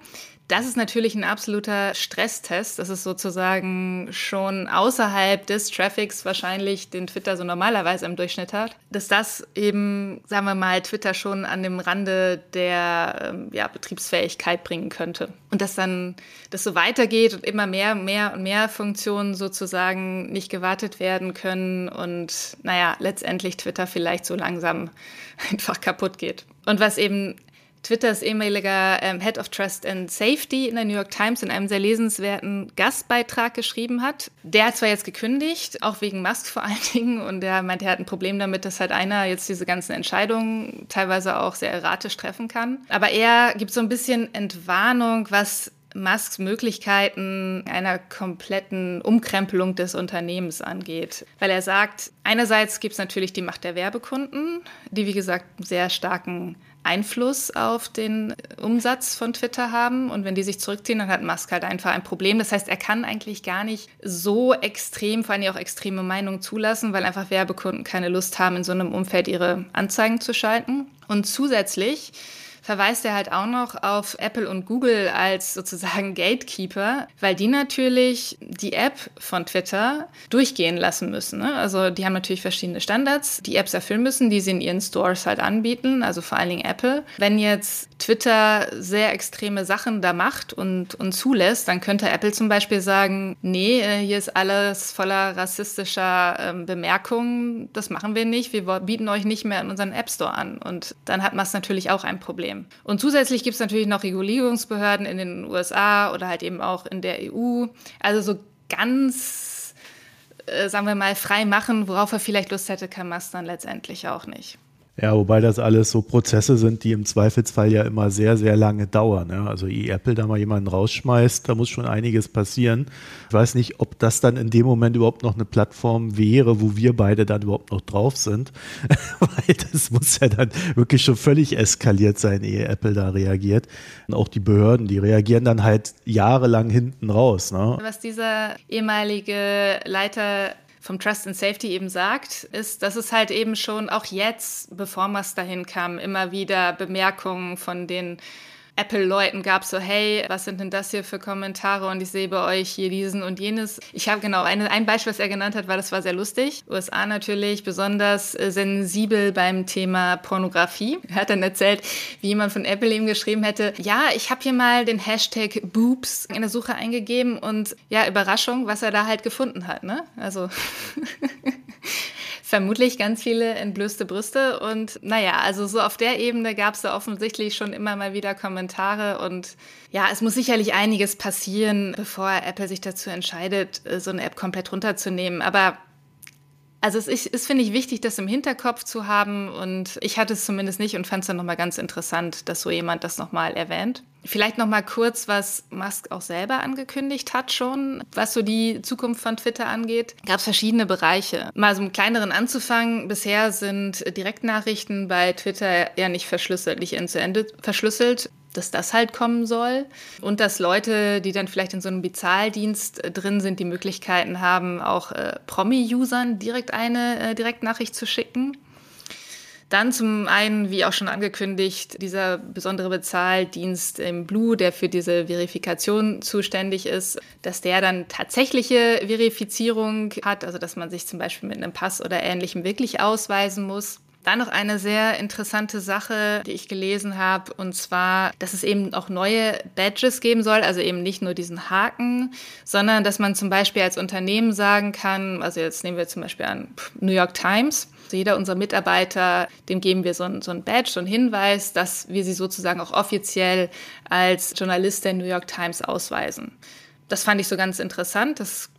Das ist natürlich ein absoluter Stresstest. Das ist sozusagen schon außerhalb des Traffics wahrscheinlich, den Twitter so normalerweise im Durchschnitt hat. Dass das eben, sagen wir mal, Twitter schon an dem Rande der ähm, ja, Betriebsfähigkeit bringen könnte. Und dass dann das so weitergeht und immer mehr, mehr und mehr Funktionen sozusagen nicht gewartet werden können und naja, letztendlich Twitter vielleicht so langsam einfach kaputt geht. Und was eben Twitters ehemaliger ähm, Head of Trust and Safety in der New York Times in einem sehr lesenswerten Gastbeitrag geschrieben hat. Der hat zwar jetzt gekündigt, auch wegen Musk vor allen Dingen, und der meint, er hat ein Problem damit, dass halt einer jetzt diese ganzen Entscheidungen teilweise auch sehr erratisch treffen kann. Aber er gibt so ein bisschen Entwarnung, was Musks Möglichkeiten einer kompletten Umkrempelung des Unternehmens angeht. Weil er sagt, einerseits gibt es natürlich die Macht der Werbekunden, die wie gesagt sehr starken Einfluss auf den Umsatz von Twitter haben. Und wenn die sich zurückziehen, dann hat Musk halt einfach ein Problem. Das heißt, er kann eigentlich gar nicht so extrem, vor allem auch extreme Meinungen zulassen, weil einfach Werbekunden keine Lust haben, in so einem Umfeld ihre Anzeigen zu schalten. Und zusätzlich verweist er halt auch noch auf Apple und Google als sozusagen Gatekeeper, weil die natürlich die App von Twitter durchgehen lassen müssen. Ne? Also die haben natürlich verschiedene Standards, die Apps erfüllen müssen, die sie in ihren Stores halt anbieten, also vor allen Dingen Apple. Wenn jetzt Twitter sehr extreme Sachen da macht und, und zulässt, dann könnte Apple zum Beispiel sagen, nee, äh, hier ist alles voller rassistischer ähm, Bemerkungen, das machen wir nicht, wir bieten euch nicht mehr in unseren App Store an. Und dann hat man natürlich auch ein Problem. Und zusätzlich gibt es natürlich noch Regulierungsbehörden in den USA oder halt eben auch in der EU. Also so ganz, äh, sagen wir mal, frei machen, worauf er vielleicht Lust hätte, kann Musk dann letztendlich auch nicht. Ja, wobei das alles so Prozesse sind, die im Zweifelsfall ja immer sehr, sehr lange dauern. Ja. Also ehe Apple da mal jemanden rausschmeißt, da muss schon einiges passieren. Ich weiß nicht, ob das dann in dem Moment überhaupt noch eine Plattform wäre, wo wir beide dann überhaupt noch drauf sind. Weil das muss ja dann wirklich schon völlig eskaliert sein, ehe Apple da reagiert. Und auch die Behörden, die reagieren dann halt jahrelang hinten raus. Ne? Was dieser ehemalige Leiter vom Trust and Safety eben sagt, ist, dass es halt eben schon auch jetzt, bevor man dahin kam, immer wieder Bemerkungen von den Apple-Leuten gab, so hey, was sind denn das hier für Kommentare und ich sehe bei euch hier diesen und jenes. Ich habe genau eine, ein Beispiel, was er genannt hat, war, das war sehr lustig. USA natürlich besonders äh, sensibel beim Thema Pornografie. Er hat dann erzählt, wie jemand von Apple ihm geschrieben hätte, ja, ich habe hier mal den Hashtag Boobs in der Suche eingegeben und ja, Überraschung, was er da halt gefunden hat. Ne? Also vermutlich ganz viele entblößte Brüste. Und naja, also so auf der Ebene gab es da offensichtlich schon immer mal wieder Kommentare. Und ja, es muss sicherlich einiges passieren, bevor Apple sich dazu entscheidet, so eine App komplett runterzunehmen. Aber also es ist, ist finde ich, wichtig, das im Hinterkopf zu haben. Und ich hatte es zumindest nicht und fand es dann nochmal ganz interessant, dass so jemand das nochmal erwähnt. Vielleicht noch mal kurz, was Musk auch selber angekündigt hat schon, was so die Zukunft von Twitter angeht. Gab es verschiedene Bereiche. Mal so im kleineren anzufangen. Bisher sind Direktnachrichten bei Twitter ja nicht verschlüsselt, nicht end zu Ende verschlüsselt dass das halt kommen soll und dass Leute, die dann vielleicht in so einem Bezahldienst drin sind, die Möglichkeiten haben, auch äh, Promi-Usern direkt eine äh, Direktnachricht zu schicken. Dann zum einen, wie auch schon angekündigt, dieser besondere Bezahldienst im Blue, der für diese Verifikation zuständig ist, dass der dann tatsächliche Verifizierung hat, also dass man sich zum Beispiel mit einem Pass oder ähnlichem wirklich ausweisen muss. Dann noch eine sehr interessante Sache, die ich gelesen habe, und zwar, dass es eben auch neue Badges geben soll, also eben nicht nur diesen Haken, sondern dass man zum Beispiel als Unternehmen sagen kann, also jetzt nehmen wir zum Beispiel an New York Times, also jeder unserer Mitarbeiter, dem geben wir so ein, so ein Badge, so einen Hinweis, dass wir sie sozusagen auch offiziell als Journalist der New York Times ausweisen. Das fand ich so ganz interessant. Das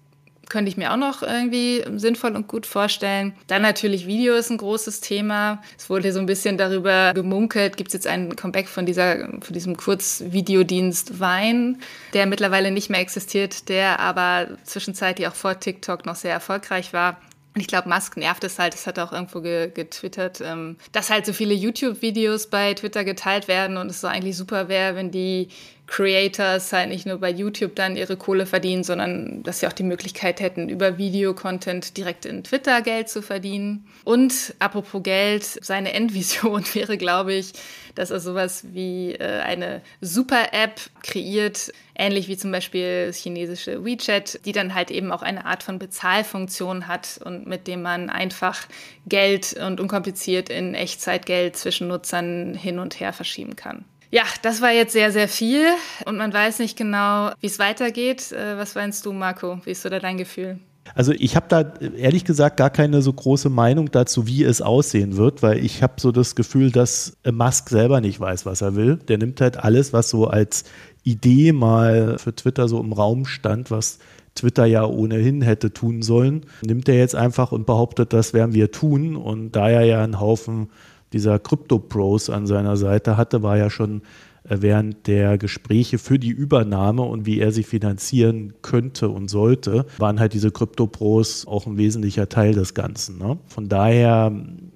könnte ich mir auch noch irgendwie sinnvoll und gut vorstellen. Dann natürlich Video ist ein großes Thema. Es wurde so ein bisschen darüber gemunkelt, gibt es jetzt ein Comeback von, dieser, von diesem Kurzvideodienst Vine, der mittlerweile nicht mehr existiert, der aber zwischenzeitlich auch vor TikTok noch sehr erfolgreich war. Und ich glaube, Musk nervt es halt, das hat er auch irgendwo ge getwittert, ähm, dass halt so viele YouTube-Videos bei Twitter geteilt werden und es so eigentlich super wäre, wenn die Creators halt nicht nur bei YouTube dann ihre Kohle verdienen, sondern dass sie auch die Möglichkeit hätten, über Videocontent direkt in Twitter Geld zu verdienen. Und apropos Geld, seine Endvision wäre, glaube ich, dass er sowas wie äh, eine Super-App kreiert, ähnlich wie zum Beispiel das chinesische WeChat, die dann halt eben auch eine Art von Bezahlfunktion hat und mit dem man einfach Geld und unkompliziert in Echtzeitgeld zwischen Nutzern hin und her verschieben kann. Ja, das war jetzt sehr, sehr viel und man weiß nicht genau, wie es weitergeht. Äh, was meinst du, Marco? Wie ist so da dein Gefühl? Also ich habe da ehrlich gesagt gar keine so große Meinung dazu, wie es aussehen wird, weil ich habe so das Gefühl, dass Musk selber nicht weiß, was er will. Der nimmt halt alles, was so als Idee mal für Twitter so im Raum stand, was Twitter ja ohnehin hätte tun sollen, nimmt er jetzt einfach und behauptet, das werden wir tun. Und da er ja einen Haufen dieser Crypto-Pros an seiner Seite hatte, war ja schon äh, während der Gespräche für die Übernahme und wie er sie finanzieren könnte und sollte, waren halt diese Crypto-Pros auch ein wesentlicher Teil des Ganzen. Ne? Von daher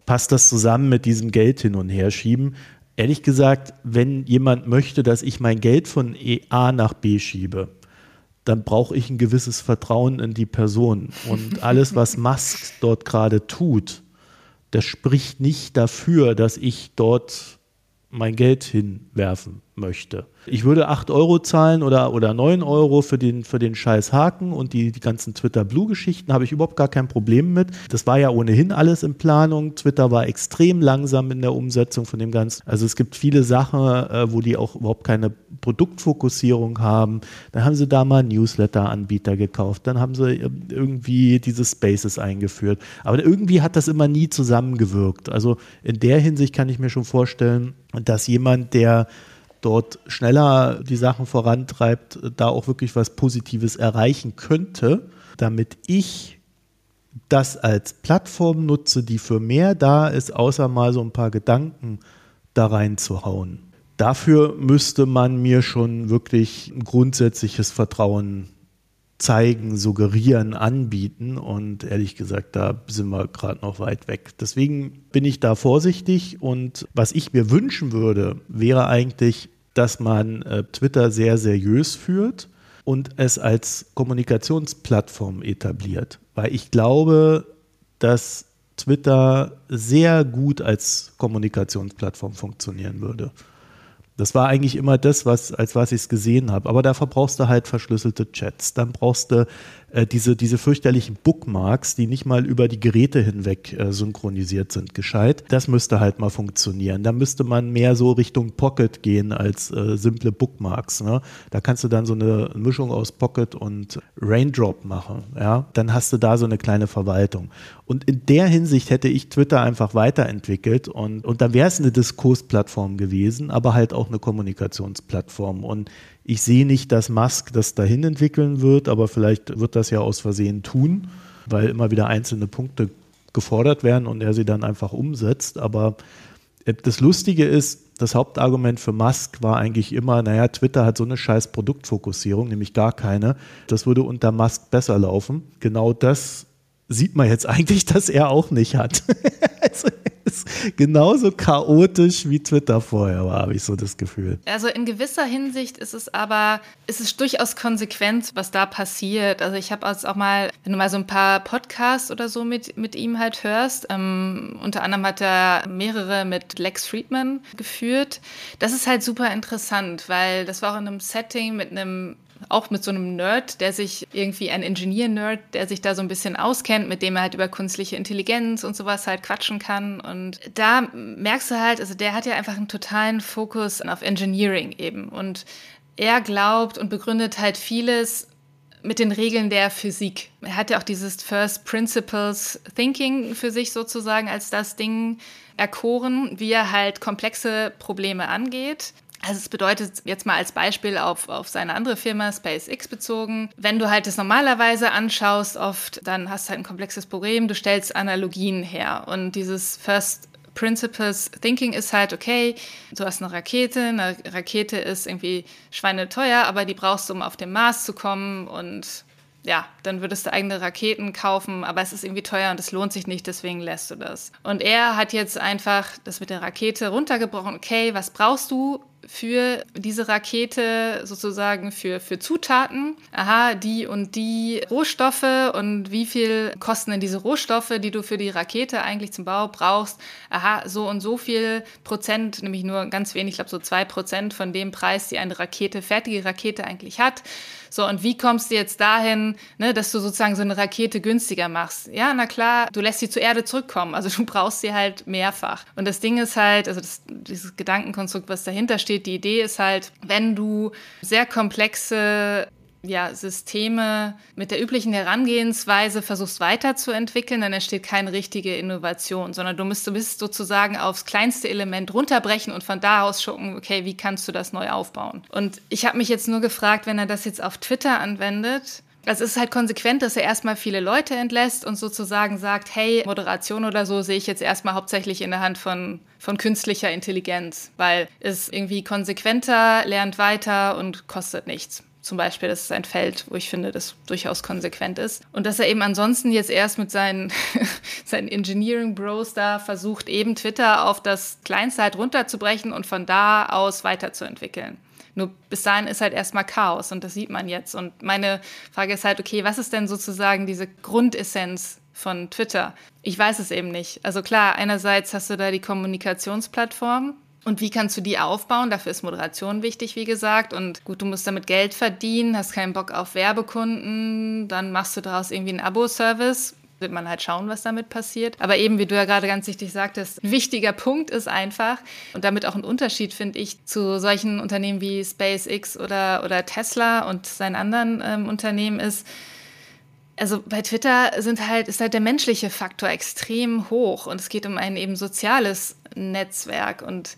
passt das zusammen mit diesem Geld hin und her schieben. Ehrlich gesagt, wenn jemand möchte, dass ich mein Geld von e A nach B schiebe, dann brauche ich ein gewisses Vertrauen in die Person. Und alles, was Musk dort gerade tut, das spricht nicht dafür, dass ich dort mein Geld hinwerfen möchte. Ich würde 8 Euro zahlen oder, oder 9 Euro für den, für den scheiß Haken und die, die ganzen Twitter-Blue-Geschichten habe ich überhaupt gar kein Problem mit. Das war ja ohnehin alles in Planung. Twitter war extrem langsam in der Umsetzung von dem Ganzen. Also es gibt viele Sachen, äh, wo die auch überhaupt keine Produktfokussierung haben. Dann haben sie da mal Newsletter-Anbieter gekauft. Dann haben sie äh, irgendwie diese Spaces eingeführt. Aber irgendwie hat das immer nie zusammengewirkt. Also in der Hinsicht kann ich mir schon vorstellen, dass jemand, der dort schneller die Sachen vorantreibt, da auch wirklich was Positives erreichen könnte, damit ich das als Plattform nutze, die für mehr da ist, außer mal so ein paar Gedanken da reinzuhauen. Dafür müsste man mir schon wirklich ein grundsätzliches Vertrauen zeigen, suggerieren, anbieten. Und ehrlich gesagt, da sind wir gerade noch weit weg. Deswegen bin ich da vorsichtig. Und was ich mir wünschen würde, wäre eigentlich, dass man äh, Twitter sehr seriös führt und es als Kommunikationsplattform etabliert. Weil ich glaube, dass Twitter sehr gut als Kommunikationsplattform funktionieren würde. Das war eigentlich immer das, was, als was ich es gesehen habe. Aber dafür brauchst du halt verschlüsselte Chats. Dann brauchst du äh, diese, diese fürchterlichen Bookmarks, die nicht mal über die Geräte hinweg äh, synchronisiert sind, gescheit. Das müsste halt mal funktionieren. Da müsste man mehr so Richtung Pocket gehen als äh, simple Bookmarks. Ne? Da kannst du dann so eine Mischung aus Pocket und Raindrop machen. Ja? Dann hast du da so eine kleine Verwaltung. Und in der Hinsicht hätte ich Twitter einfach weiterentwickelt und, und dann wäre es eine Diskursplattform gewesen, aber halt auch eine Kommunikationsplattform. Und ich sehe nicht, dass Musk das dahin entwickeln wird, aber vielleicht wird das ja aus Versehen tun, weil immer wieder einzelne Punkte gefordert werden und er sie dann einfach umsetzt. Aber äh, das Lustige ist, das Hauptargument für Musk war eigentlich immer, naja, Twitter hat so eine scheiß Produktfokussierung, nämlich gar keine. Das würde unter Musk besser laufen. Genau das sieht man jetzt eigentlich, dass er auch nicht hat. also ist genauso chaotisch wie Twitter vorher war, habe ich so das Gefühl. Also in gewisser Hinsicht ist es aber, ist es durchaus konsequent, was da passiert. Also ich habe auch mal, wenn du mal so ein paar Podcasts oder so mit, mit ihm halt hörst, ähm, unter anderem hat er mehrere mit Lex Friedman geführt. Das ist halt super interessant, weil das war auch in einem Setting mit einem auch mit so einem Nerd, der sich irgendwie ein Engineer-Nerd, der sich da so ein bisschen auskennt, mit dem er halt über künstliche Intelligenz und sowas halt quatschen kann. Und da merkst du halt, also der hat ja einfach einen totalen Fokus auf Engineering eben. Und er glaubt und begründet halt vieles mit den Regeln der Physik. Er hat ja auch dieses First Principles Thinking für sich sozusagen als das Ding erkoren, wie er halt komplexe Probleme angeht. Also es bedeutet jetzt mal als Beispiel auf, auf seine andere Firma SpaceX bezogen, wenn du halt das normalerweise anschaust, oft, dann hast du halt ein komplexes Problem, du stellst Analogien her. Und dieses First Principles Thinking ist halt, okay, du hast eine Rakete, eine Rakete ist irgendwie schweineteuer, aber die brauchst du, um auf den Mars zu kommen. Und ja, dann würdest du eigene Raketen kaufen, aber es ist irgendwie teuer und es lohnt sich nicht, deswegen lässt du das. Und er hat jetzt einfach das mit der Rakete runtergebrochen. Okay, was brauchst du für diese Rakete sozusagen für, für Zutaten. Aha, die und die Rohstoffe und wie viel kosten denn diese Rohstoffe, die du für die Rakete eigentlich zum Bau brauchst. Aha, so und so viel Prozent, nämlich nur ganz wenig, ich glaube so zwei Prozent von dem Preis, die eine Rakete, fertige Rakete eigentlich hat. So, und wie kommst du jetzt dahin, ne, dass du sozusagen so eine Rakete günstiger machst? Ja, na klar, du lässt sie zur Erde zurückkommen. Also du brauchst sie halt mehrfach. Und das Ding ist halt, also das, dieses Gedankenkonstrukt, was dahinter steht, die Idee ist halt, wenn du sehr komplexe ja, Systeme mit der üblichen Herangehensweise versuchst weiterzuentwickeln, dann entsteht keine richtige Innovation, sondern du müsst, du bist sozusagen aufs kleinste Element runterbrechen und von da aus schauen, okay, wie kannst du das neu aufbauen? Und ich habe mich jetzt nur gefragt, wenn er das jetzt auf Twitter anwendet, es ist halt konsequent, dass er erstmal viele Leute entlässt und sozusagen sagt, hey, Moderation oder so sehe ich jetzt erstmal hauptsächlich in der Hand von, von künstlicher Intelligenz, weil es irgendwie konsequenter, lernt weiter und kostet nichts zum Beispiel, das ist ein Feld, wo ich finde, das durchaus konsequent ist. Und dass er eben ansonsten jetzt erst mit seinen, seinen Engineering Bros da versucht, eben Twitter auf das Kleinste halt runterzubrechen und von da aus weiterzuentwickeln. Nur bis dahin ist halt erstmal Chaos und das sieht man jetzt. Und meine Frage ist halt, okay, was ist denn sozusagen diese Grundessenz von Twitter? Ich weiß es eben nicht. Also klar, einerseits hast du da die Kommunikationsplattform, Und wie kannst du die aufbauen? Dafür ist Moderation wichtig, wie gesagt. Und gut, du musst damit Geld verdienen, hast keinen Bock auf Werbekunden, dann machst du daraus irgendwie einen Abo-Service. Wird man halt schauen, was damit passiert. Aber eben, wie du ja gerade ganz richtig sagtest, ein wichtiger Punkt ist einfach und damit auch ein Unterschied, finde ich, zu solchen Unternehmen wie SpaceX oder, oder Tesla und seinen anderen ähm, Unternehmen ist, also bei Twitter sind halt, ist halt der menschliche Faktor extrem hoch und es geht um ein eben soziales Netzwerk und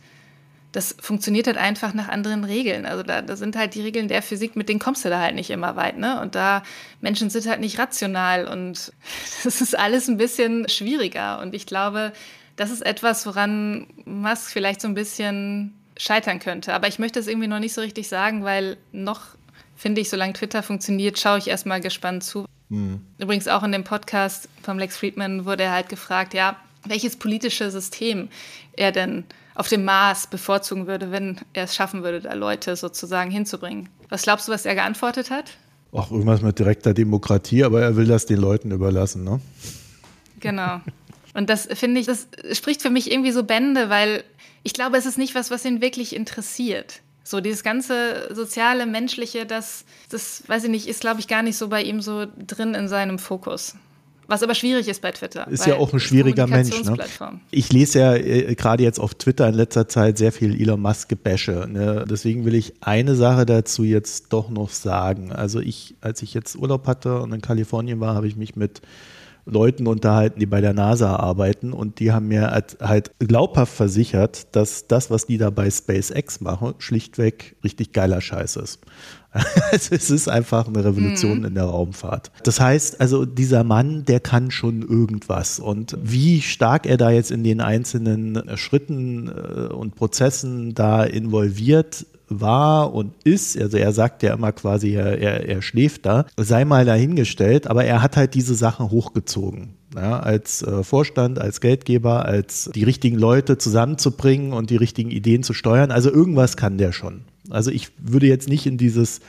das funktioniert halt einfach nach anderen Regeln. Also da, da sind halt die Regeln der Physik, mit denen kommst du da halt nicht immer weit, ne? Und da Menschen sind halt nicht rational und das ist alles ein bisschen schwieriger. Und ich glaube, das ist etwas, woran Musk vielleicht so ein bisschen scheitern könnte. Aber ich möchte es irgendwie noch nicht so richtig sagen, weil noch finde ich, solange Twitter funktioniert, schaue ich erstmal gespannt zu. Mhm. Übrigens auch in dem Podcast vom Lex Friedman wurde er halt gefragt, ja, welches politische System er denn auf dem Mars bevorzugen würde, wenn er es schaffen würde, da Leute sozusagen hinzubringen. Was glaubst du, was er geantwortet hat? Ach, irgendwas mit direkter Demokratie, aber er will das den Leuten überlassen, ne? Genau. Und das finde ich, das spricht für mich irgendwie so Bände, weil ich glaube, es ist nicht was, was ihn wirklich interessiert. So dieses ganze soziale, menschliche, das, das weiß ich nicht, ist glaube ich gar nicht so bei ihm so drin in seinem Fokus. Was aber schwierig ist bei Twitter. Ist ja auch ein schwieriger Mensch. Ne? Ich lese ja äh, gerade jetzt auf Twitter in letzter Zeit sehr viel Elon Musk-Gebäsche. Ne? Deswegen will ich eine Sache dazu jetzt doch noch sagen. Also ich, als ich jetzt Urlaub hatte und in Kalifornien war, habe ich mich mit Leuten unterhalten, die bei der NASA arbeiten und die haben mir halt, halt glaubhaft versichert, dass das, was die da bei SpaceX machen, schlichtweg richtig geiler Scheiß ist. Also es ist einfach eine Revolution mhm. in der Raumfahrt. Das heißt, also dieser Mann, der kann schon irgendwas. Und wie stark er da jetzt in den einzelnen Schritten äh, und Prozessen da involviert war und ist, also er sagt ja immer quasi, er, er, er schläft da, sei mal dahingestellt, aber er hat halt diese Sachen hochgezogen. Ja, als äh, Vorstand, als Geldgeber, als die richtigen Leute zusammenzubringen und die richtigen Ideen zu steuern. Also irgendwas kann der schon. Also ich würde jetzt nicht in dieses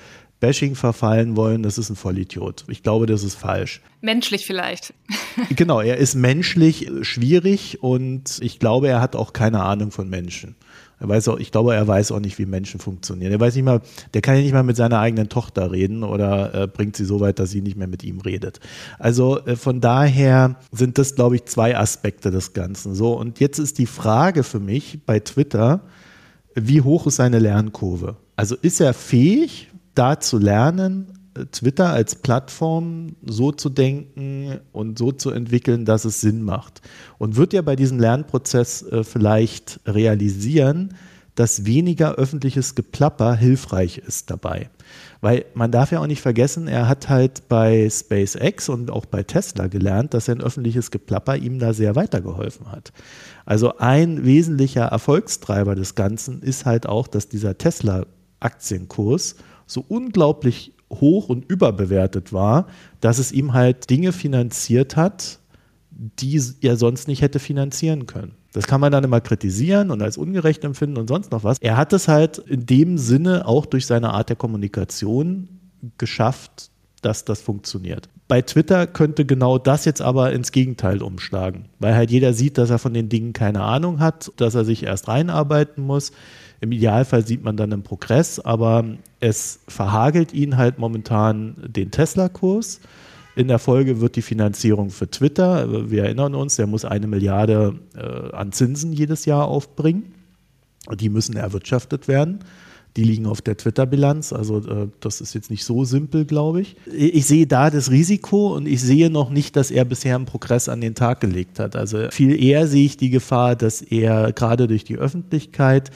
Bashing verfallen wollen, das ist ein Vollidiot. Ich glaube, das ist falsch. Menschlich vielleicht. genau, er ist menschlich schwierig und ich glaube, er hat auch keine Ahnung von Menschen. Er weiß auch, ich glaube, er weiß auch nicht, wie Menschen funktionieren. Er weiß nicht mal, der kann ja nicht mal mit seiner eigenen Tochter reden oder äh, bringt sie so weit, dass sie nicht mehr mit ihm redet. Also äh, von daher sind das, glaube ich, zwei Aspekte des Ganzen. So, und jetzt ist die Frage für mich bei Twitter, wie hoch ist seine Lernkurve? Also ist er fähig, da zu lernen, Twitter als Plattform so zu denken und so zu entwickeln, dass es Sinn macht. Und wird er bei diesem Lernprozess äh, vielleicht realisieren, dass weniger öffentliches Geplapper hilfreich ist dabei. Weil man darf ja auch nicht vergessen, er hat halt bei SpaceX und auch bei Tesla gelernt, dass ein öffentliches Geplapper ihm da sehr weitergeholfen hat. Also ein wesentlicher Erfolgstreiber des Ganzen ist halt auch, dass dieser Tesla-Aktienkurs so unglaublich hoch und überbewertet war, dass es ihm halt Dinge finanziert hat, die er sonst nicht hätte finanzieren können. Das kann man dann immer kritisieren und als ungerecht empfinden und sonst noch was. Er hat es halt in dem Sinne auch durch seine Art der Kommunikation geschafft, dass das funktioniert. Bei Twitter könnte genau das jetzt aber ins Gegenteil umschlagen, weil halt jeder sieht, dass er von den Dingen keine Ahnung hat, dass er sich erst reinarbeiten muss. Im Idealfall sieht man dann einen Progress, aber es verhagelt ihn halt momentan den Tesla-Kurs. In der Folge wird die Finanzierung für Twitter, wir erinnern uns, der muss eine Milliarde äh, an Zinsen jedes Jahr aufbringen. Die müssen erwirtschaftet werden. Die liegen auf der Twitter-Bilanz. Also äh, das ist jetzt nicht so simpel, glaube ich. Ich sehe da das Risiko und ich sehe noch nicht, dass er bisher einen Progress an den Tag gelegt hat. Also viel eher sehe ich die Gefahr, dass er gerade durch die Öffentlichkeit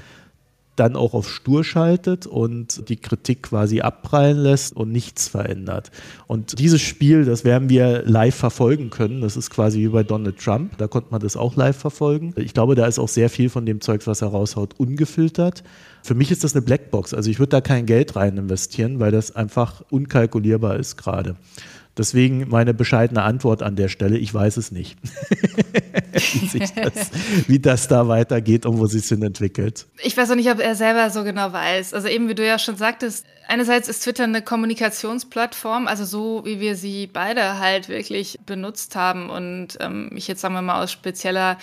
dann auch auf stur schaltet und die Kritik quasi abprallen lässt und nichts verändert. Und dieses Spiel, das werden wir live verfolgen können. Das ist quasi wie bei Donald Trump. Da konnte man das auch live verfolgen. Ich glaube, da ist auch sehr viel von dem Zeug, was er raushaut, ungefiltert. Für mich ist das eine Blackbox. Also ich würde da kein Geld rein investieren, weil das einfach unkalkulierbar ist gerade. Deswegen meine bescheidene Antwort an der Stelle, ich weiß es nicht, wie, das, wie, das, da weitergeht und wo sich hin entwickelt. Ich weiß auch nicht, ob er selber so genau weiß. Also eben, wie du ja schon sagtest, einerseits ist Twitter eine Kommunikationsplattform, also so, wie wir sie beide halt wirklich benutzt haben und ähm, ich jetzt sagen wir mal aus spezieller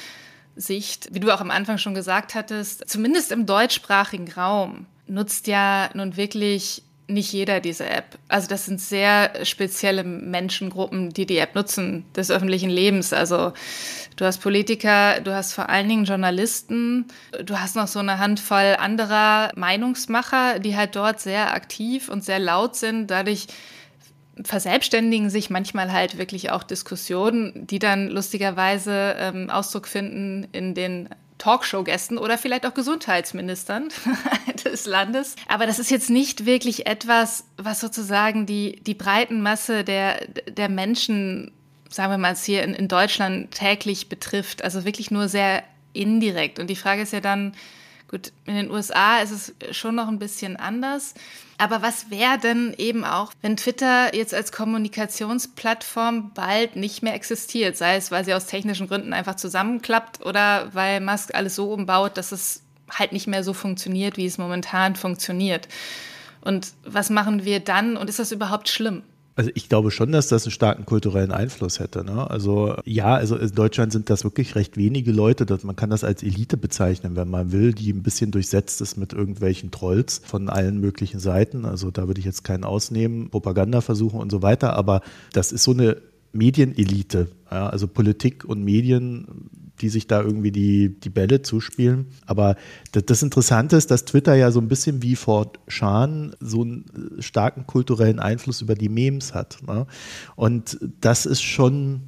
Sicht, wie du auch am Anfang schon gesagt hattest, zumindest im deutschsprachigen Raum nutzt ja nun wirklich nicht jeder diese App. Also das sind sehr spezielle Menschengruppen, die die App nutzen des öffentlichen Lebens. Also du hast Politiker, du hast vor allen Dingen Journalisten, du hast noch so eine Handvoll anderer Meinungsmacher, die halt dort sehr aktiv und sehr laut sind. Dadurch verselbstständigen sich manchmal halt wirklich auch Diskussionen, die dann lustigerweise ähm, Ausdruck finden in den Talkshow-Gästen oder vielleicht auch Gesundheitsministern des Landes. Aber das ist jetzt nicht wirklich etwas, was sozusagen die, die breiten Masse der, der Menschen, sagen wir mal jetzt hier in, in Deutschland, täglich betrifft. Also wirklich nur sehr indirekt. Und die Frage ist ja dann, gut, in den USA ist es schon noch ein bisschen anders. Aber was wäre denn eben auch, wenn Twitter jetzt als Kommunikationsplattform bald nicht mehr existiert? Sei es, weil sie aus technischen Gründen einfach zusammenklappt oder weil Musk alles so umbaut, dass es halt nicht mehr so funktioniert, wie es momentan funktioniert. Und was machen wir dann? Und ist das überhaupt schlimm? Also ich glaube schon, dass das einen starken kulturellen Einfluss hätte. Ne? Also ja, also in Deutschland sind das wirklich recht wenige Leute. Dass man kann das als Elite bezeichnen, wenn man will, die ein bisschen durchsetzt ist mit irgendwelchen Trolls von allen möglichen Seiten. Also da würde ich jetzt keinen ausnehmen, Propaganda versuchen und so weiter. Aber das ist so eine Medienelite. Ja? Also Politik und Medien die sich da irgendwie die, die Bälle zuspielen. Aber das, das Interessante ist, dass Twitter ja so ein bisschen wie Fort Schan so einen starken kulturellen Einfluss über die Memes hat. Ne? Und das ist schon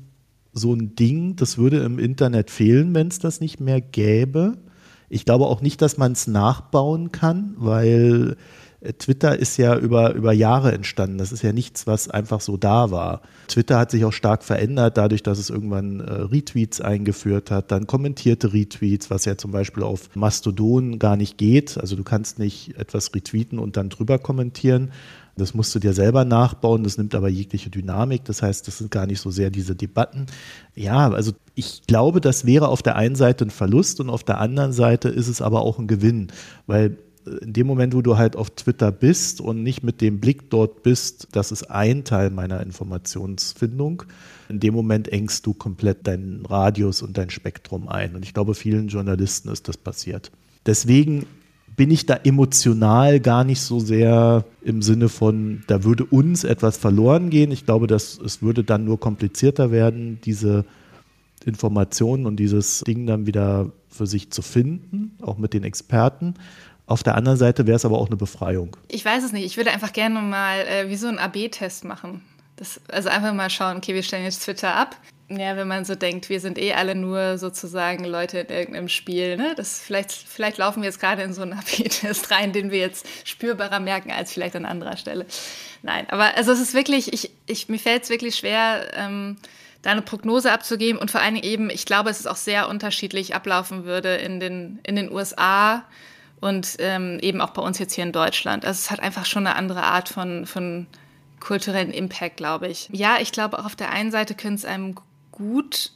so ein Ding, das würde im Internet fehlen, wenn es das nicht mehr gäbe. Ich glaube auch nicht, dass man es nachbauen kann, weil Twitter ist ja über, über Jahre entstanden. Das ist ja nichts, was einfach so da war. Twitter hat sich auch stark verändert, dadurch, dass es irgendwann äh, Retweets eingeführt hat, dann kommentierte Retweets, was ja zum Beispiel auf Mastodon gar nicht geht. Also du kannst nicht etwas retweeten und dann drüber kommentieren. Das musst du dir selber nachbauen, das nimmt aber jegliche Dynamik. Das heißt, das sind gar nicht so sehr diese Debatten. Ja, also ich glaube, das wäre auf der einen Seite ein Verlust und auf der anderen Seite ist es aber auch ein Gewinn, weil in dem Moment, wo du halt auf Twitter bist und nicht mit dem Blick dort bist, das ist ein Teil meiner Informationsfindung, in dem Moment engst du komplett deinen Radius und dein Spektrum ein. Und ich glaube, vielen Journalisten ist das passiert. Deswegen bin ich da emotional gar nicht so sehr im Sinne von, da würde uns etwas verloren gehen. Ich glaube, dass es würde dann nur komplizierter werden, diese Informationen und dieses Ding dann wieder für sich zu finden, auch mit den Experten. Auf der anderen Seite wäre es aber auch eine Befreiung. Ich weiß es nicht. Ich würde einfach gerne mal äh, wie so einen AB-Test machen. Das, also einfach mal schauen, okay, wir stellen jetzt Twitter ab. Ja, wenn man so denkt, wir sind eh alle nur sozusagen Leute in irgendeinem Spiel, ne? Das vielleicht, vielleicht laufen wir jetzt gerade in so einen AB-Test rein, den wir jetzt spürbarer merken als vielleicht an anderer Stelle. Nein, aber also es ist wirklich, ich, ich, mir fällt es wirklich schwer, ähm, da eine Prognose abzugeben und vor allen Dingen eben, ich glaube, es ist auch sehr unterschiedlich ablaufen würde in den, in den USA und ähm, eben auch bei uns jetzt hier in Deutschland. Also es hat einfach schon eine andere Art von, von kulturellen Impact, glaube ich. Ja, ich glaube auch auf der einen Seite können es einem gut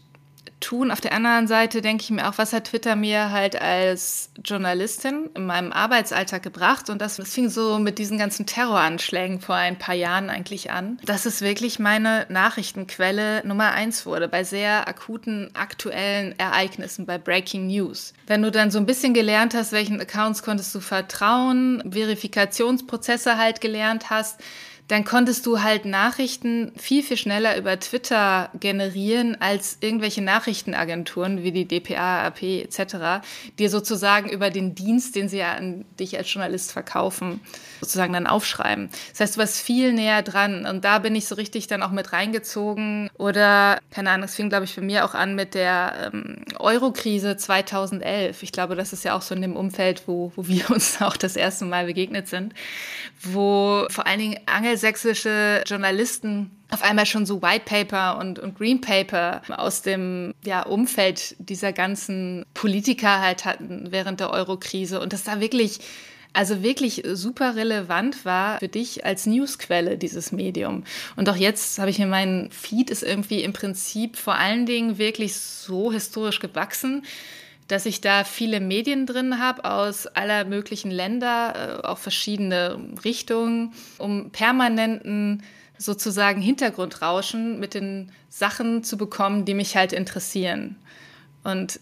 tun. Auf der anderen Seite denke ich mir auch, was hat Twitter mir halt als Journalistin in meinem Arbeitsalltag gebracht? Und das, das fing so mit diesen ganzen Terroranschlägen vor ein paar Jahren eigentlich an, dass es wirklich meine Nachrichtenquelle Nummer eins wurde bei sehr akuten, aktuellen Ereignissen, bei Breaking News. Wenn du dann so ein bisschen gelernt hast, welchen Accounts konntest du vertrauen, Verifikationsprozesse halt gelernt hast, dann konntest du halt Nachrichten viel, viel schneller über Twitter generieren als irgendwelche Nachrichtenagenturen wie die DPA, AP etc., dir sozusagen über den Dienst, den sie ja an dich als Journalist verkaufen, sozusagen dann aufschreiben. Das heißt, du warst viel näher dran und da bin ich so richtig dann auch mit reingezogen oder, keine Ahnung, es fing, glaube ich, für mir auch an mit der ähm, Euro-Krise 2011. Ich glaube, das ist ja auch so in dem Umfeld, wo, wo wir uns auch das erste Mal begegnet sind, wo vor allen Dingen angelsächsische Journalisten auf einmal schon so White Paper und, und Green Paper aus dem ja, Umfeld dieser ganzen Politiker halt hatten während der Euro-Krise und das da wirklich also wirklich super relevant war für dich als Newsquelle, dieses Medium. Und auch jetzt habe ich mir meinen Feed ist irgendwie im Prinzip vor allen Dingen wirklich so historisch gewachsen, dass ich da viele Medien drin habe aus aller möglichen Länder, äh, auch verschiedene Richtungen, um permanenten sozusagen Hintergrundrauschen mit den Sachen zu bekommen, die mich halt interessieren. Und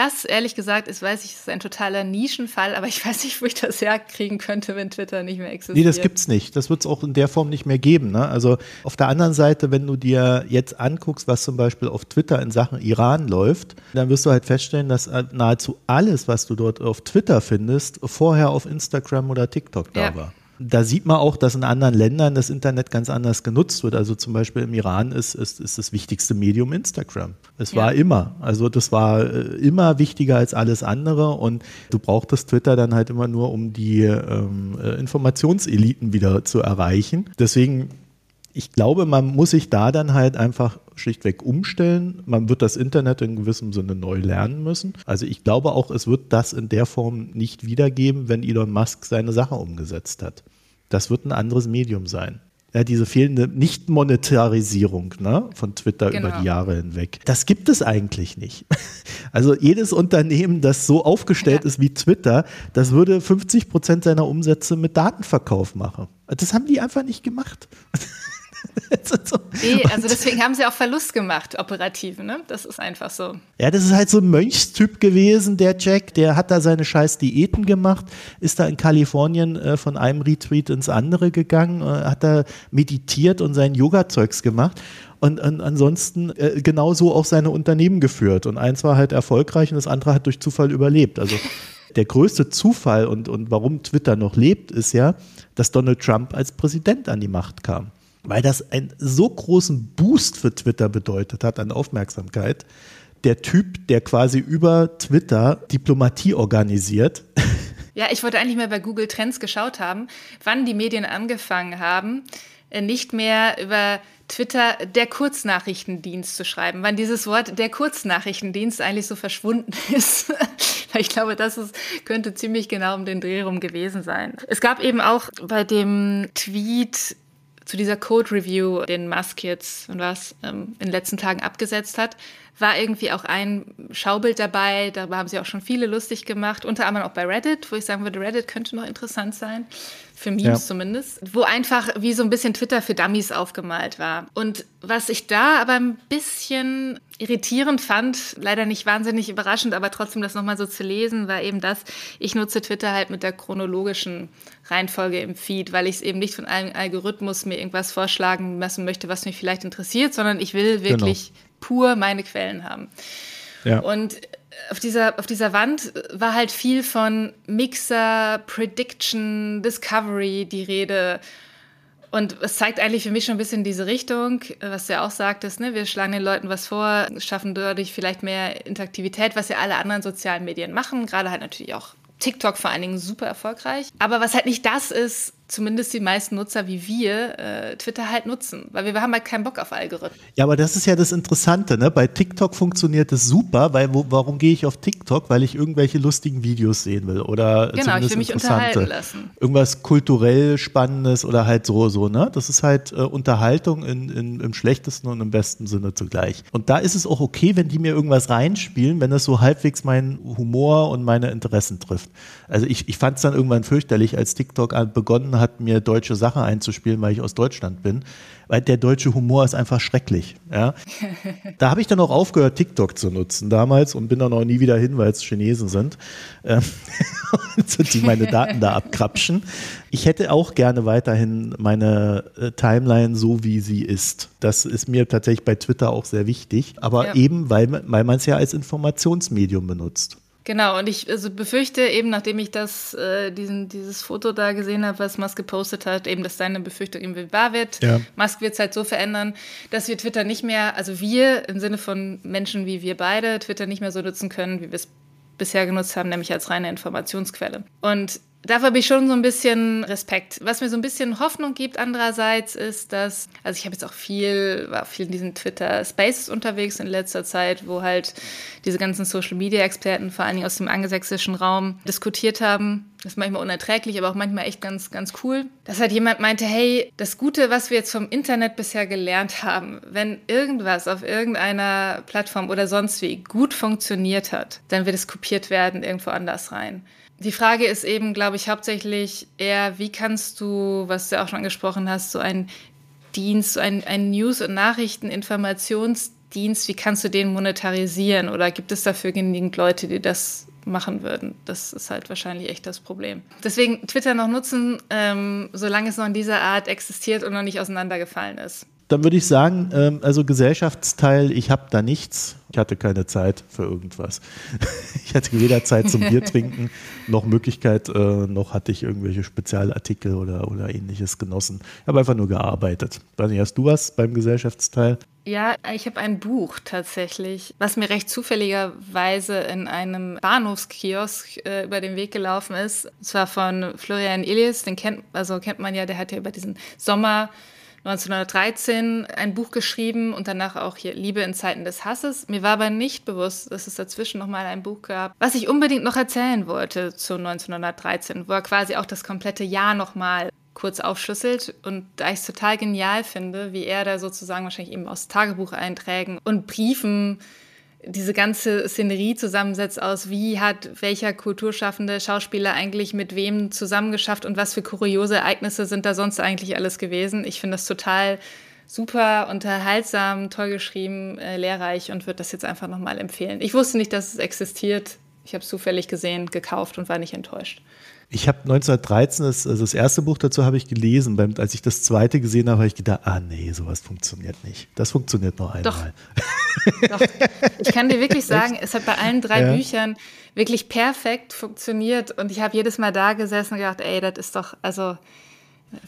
Das, ehrlich gesagt, ist, weiß ich, ist ein totaler Nischenfall, aber ich weiß nicht, wo ich das herkriegen könnte, wenn Twitter nicht mehr existiert. Nee, das gibt's nicht. Das wird es auch in der Form nicht mehr geben. Ne? Also auf der anderen Seite, wenn du dir jetzt anguckst, was zum Beispiel auf Twitter in Sachen Iran läuft, dann wirst du halt feststellen, dass nahezu alles, was du dort auf Twitter findest, vorher auf Instagram oder TikTok da ja. war da sieht man auch, dass in anderen Ländern das Internet ganz anders genutzt wird. Also zum Beispiel im Iran ist, ist, ist das wichtigste Medium Instagram. Es ja. war immer. Also das war äh, immer wichtiger als alles andere und du brauchtest Twitter dann halt immer nur, um die ähm, äh, Informationseliten wieder zu erreichen. Deswegen ich glaube, man muss sich da dann halt einfach schlichtweg umstellen. Man wird das Internet in gewissem Sinne neu lernen müssen. Also ich glaube auch, es wird das in der Form nicht wiedergeben, wenn Elon Musk seine Sache umgesetzt hat. Das wird ein anderes Medium sein. Ja, diese fehlende Nicht-Monetarisierung ne, von Twitter genau. über die Jahre hinweg. Das gibt es eigentlich nicht. Also jedes Unternehmen, das so aufgestellt ja. ist wie Twitter, das würde 50 Prozent seiner Umsätze mit Datenverkauf machen. Das haben die einfach nicht gemacht. nee, also deswegen haben sie auch Verlust gemacht, operativ, ne? Das ist einfach so. Ja, das ist halt so ein Mönchstyp gewesen, der Jack, der hat da seine scheiß Diäten gemacht, ist da in Kalifornien äh, von einem Retweet ins andere gegangen, äh, hat da meditiert und sein Yoga-Zeugs gemacht und, und ansonsten äh, genauso auch seine Unternehmen geführt. Und eins war halt erfolgreich und das andere hat durch Zufall überlebt. Also der größte Zufall und, und warum Twitter noch lebt, ist ja, dass Donald Trump als Präsident an die Macht kam weil das einen so großen Boost für Twitter bedeutet hat an Aufmerksamkeit. Der Typ, der quasi über Twitter Diplomatie organisiert. Ja, ich wollte eigentlich mal bei Google Trends geschaut haben, wann die Medien angefangen haben, äh, nicht mehr über Twitter der Kurznachrichtendienst zu schreiben, wann dieses Wort der Kurznachrichtendienst eigentlich so verschwunden ist. ich glaube, das ist, könnte ziemlich genau um den Dreh rum gewesen sein. Es gab eben auch bei dem Tweet zu dieser Code Review, den Musk jetzt und was ähm, in den letzten Tagen abgesetzt hat, war irgendwie auch ein Schaubild dabei. Darüber haben sie auch schon viele lustig gemacht, unter anderem auch bei Reddit, wo ich sagen würde, Reddit könnte noch interessant sein, für Memes ja. zumindest, wo einfach wie so ein bisschen Twitter für Dummies aufgemalt war. Und was ich da aber ein bisschen irritierend fand, leider nicht wahnsinnig überraschend, aber trotzdem das nochmal so zu lesen, war eben das, ich nutze Twitter halt mit der chronologischen Reihenfolge im Feed, weil ich es eben nicht von einem Algorithmus mir irgendwas vorschlagen lassen möchte, was mich vielleicht interessiert, sondern ich will wirklich genau pur meine Quellen haben. Ja. Und auf dieser, auf dieser Wand war halt viel von Mixer, Prediction, Discovery die Rede. Und es zeigt eigentlich für mich schon ein bisschen diese Richtung, was du ja auch sagtest, ne? wir schlagen den Leuten was vor, schaffen dadurch vielleicht mehr Interaktivität, was ja alle anderen sozialen Medien machen, gerade halt natürlich auch TikTok vor allen Dingen super erfolgreich. Aber was halt nicht das ist, zumindest die meisten Nutzer wie wir äh, Twitter halt nutzen, weil wir, haben halt keinen Bock auf Algorithmen. Ja, aber das ist ja das Interessante, ne? Bei TikTok funktioniert es super, weil wo, warum gehe ich auf TikTok? Weil ich irgendwelche lustigen Videos sehen will oder genau, ich will mich unterhalten lassen. Irgendwas kulturell Spannendes oder halt so, so, ne? Das ist halt äh, Unterhaltung in, in, im schlechtesten und im besten Sinne zugleich. Und da ist es auch okay, wenn die mir irgendwas reinspielen, wenn das so halbwegs meinen Humor und meine Interessen trifft. Also ich, ich fand es dann irgendwann fürchterlich, als TikTok begonnen hat, mir deutsche Sachen einzuspielen, weil ich aus Deutschland bin. Weil der deutsche Humor ist einfach schrecklich. Ja? Da habe ich dann auch aufgehört, TikTok zu nutzen damals und bin dann auch nie wieder hin, weil es Chinesen sind, ähm, die meine Daten da abkrapschen. Ich hätte auch gerne weiterhin meine äh, Timeline so, wie sie ist. Das ist mir tatsächlich bei Twitter auch sehr wichtig. Aber ja. eben, weil, weil man es ja als Informationsmedium benutzt. Genau, und ich also befürchte eben, nachdem ich das, äh, diesen, dieses Foto da gesehen habe, was Musk gepostet hat, eben, dass deine Befürchtung irgendwie wahr wird. Ja. Musk wird es halt so verändern, dass wir Twitter nicht mehr, also wir im Sinne von Menschen wie wir beide, Twitter nicht mehr so nutzen können, wie wir es bisher genutzt haben, nämlich als reine Informationsquelle. Und Dafür habe ich schon so ein bisschen Respekt. Was mir so ein bisschen Hoffnung gibt andererseits ist, dass, also ich habe jetzt auch viel, war viel in diesen Twitter Spaces unterwegs in letzter Zeit, wo halt diese ganzen Social Media Experten, vor allen Dingen aus dem angelsächsischen Raum, diskutiert haben. Das ist manchmal unerträglich, aber auch manchmal echt ganz, ganz cool. Dass halt jemand meinte, hey, das Gute, was wir jetzt vom Internet bisher gelernt haben, wenn irgendwas auf irgendeiner Plattform oder sonst wie gut funktioniert hat, dann wird es kopiert werden irgendwo anders rein. Die Frage ist eben, glaube ich, hauptsächlich eher, wie kannst du, was du auch schon angesprochen hast, so ein Dienst, so ein, ein News- und Nachrichteninformationsdienst Dienst, wie kannst du den monetarisieren? Oder gibt es dafür genügend Leute, die das machen würden? Das ist halt wahrscheinlich echt das Problem. Deswegen Twitter noch nutzen, ähm, solange es noch in dieser Art existiert und noch nicht auseinandergefallen ist. Dann würde ich sagen, ähm, also Gesellschaftsteil, ich habe da nichts. Ich hatte keine Zeit für irgendwas. Ich hatte weder Zeit zum Bier trinken, noch Möglichkeit, äh, noch hatte ich irgendwelche Spezialartikel oder, oder ähnliches genossen. Ich habe einfach nur gearbeitet. Weiß nicht, hast du was beim Gesellschaftsteil? Ja, ich habe ein Buch tatsächlich, was mir recht zufälligerweise in einem Bahnhofskiosk äh, über den Weg gelaufen ist. Und zwar von Florian Illies, den kennt, also kennt man ja, der hat ja über diesen Sommer 1913 ein Buch geschrieben und danach auch hier Liebe in Zeiten des Hasses. Mir war aber nicht bewusst, dass es dazwischen noch mal ein Buch gab, was ich unbedingt noch erzählen wollte zu 1913, wo er quasi auch das komplette Jahr noch mal kurz aufschlüsselt und da ich es total genial finde, wie er da sozusagen wahrscheinlich eben aus Tagebucheinträgen und Briefen diese ganze Szenerie zusammensetzt aus, wie hat welcher kulturschaffende Schauspieler eigentlich mit wem zusammengeschafft und was für kuriose Ereignisse sind da sonst eigentlich alles gewesen. Ich finde das total super unterhaltsam, toll geschrieben, äh, lehrreich und würde das jetzt einfach nochmal empfehlen. Ich wusste nicht, dass es existiert. Ich habe es zufällig gesehen, gekauft und war nicht enttäuscht. Ich habe 1913, das, also das erste Buch dazu habe ich gelesen. Beim, als ich das zweite gesehen habe, habe ich gedacht, ah nee, sowas funktioniert nicht. Das funktioniert nur einmal. Doch. Doch. Ich kann dir wirklich sagen, es hat bei allen drei ja. Büchern wirklich perfekt funktioniert. Und ich habe jedes Mal da gesessen und gedacht, ey, das ist doch, also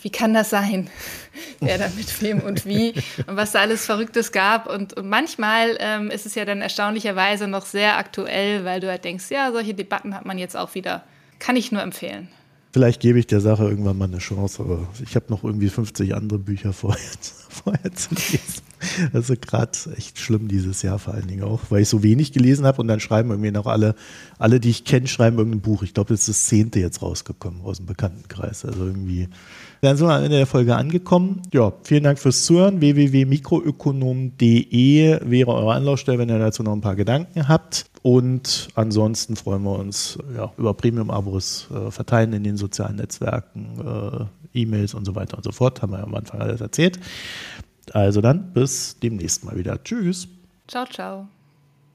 wie kann das sein? Wer da mit wem und wie und was da alles Verrücktes gab. Und, und manchmal ähm, ist es ja dann erstaunlicherweise noch sehr aktuell, weil du halt denkst, ja, solche Debatten hat man jetzt auch wieder. Kann ich nur empfehlen. Vielleicht gebe ich der Sache irgendwann mal eine Chance, aber ich habe noch irgendwie 50 andere Bücher vorher, vorher zu lesen. Also gerade echt schlimm dieses Jahr vor allen Dingen auch, weil ich so wenig gelesen habe und dann schreiben irgendwie noch alle, alle, die ich kenne, schreiben irgendein Buch. Ich glaube, das ist das zehnte jetzt rausgekommen aus dem Bekanntenkreis. Also irgendwie dann sind wir am Ende der Folge angekommen. Ja, vielen Dank fürs Zuhören. www.mikroökonom.de wäre eure Anlaufstelle, wenn ihr dazu noch ein paar Gedanken habt. Und ansonsten freuen wir uns ja, über Premium-Abos äh, verteilen in den sozialen Netzwerken, äh, E-Mails und so weiter und so fort. Haben wir ja am Anfang alles erzählt. Also dann bis demnächst mal wieder. Tschüss. Ciao, ciao.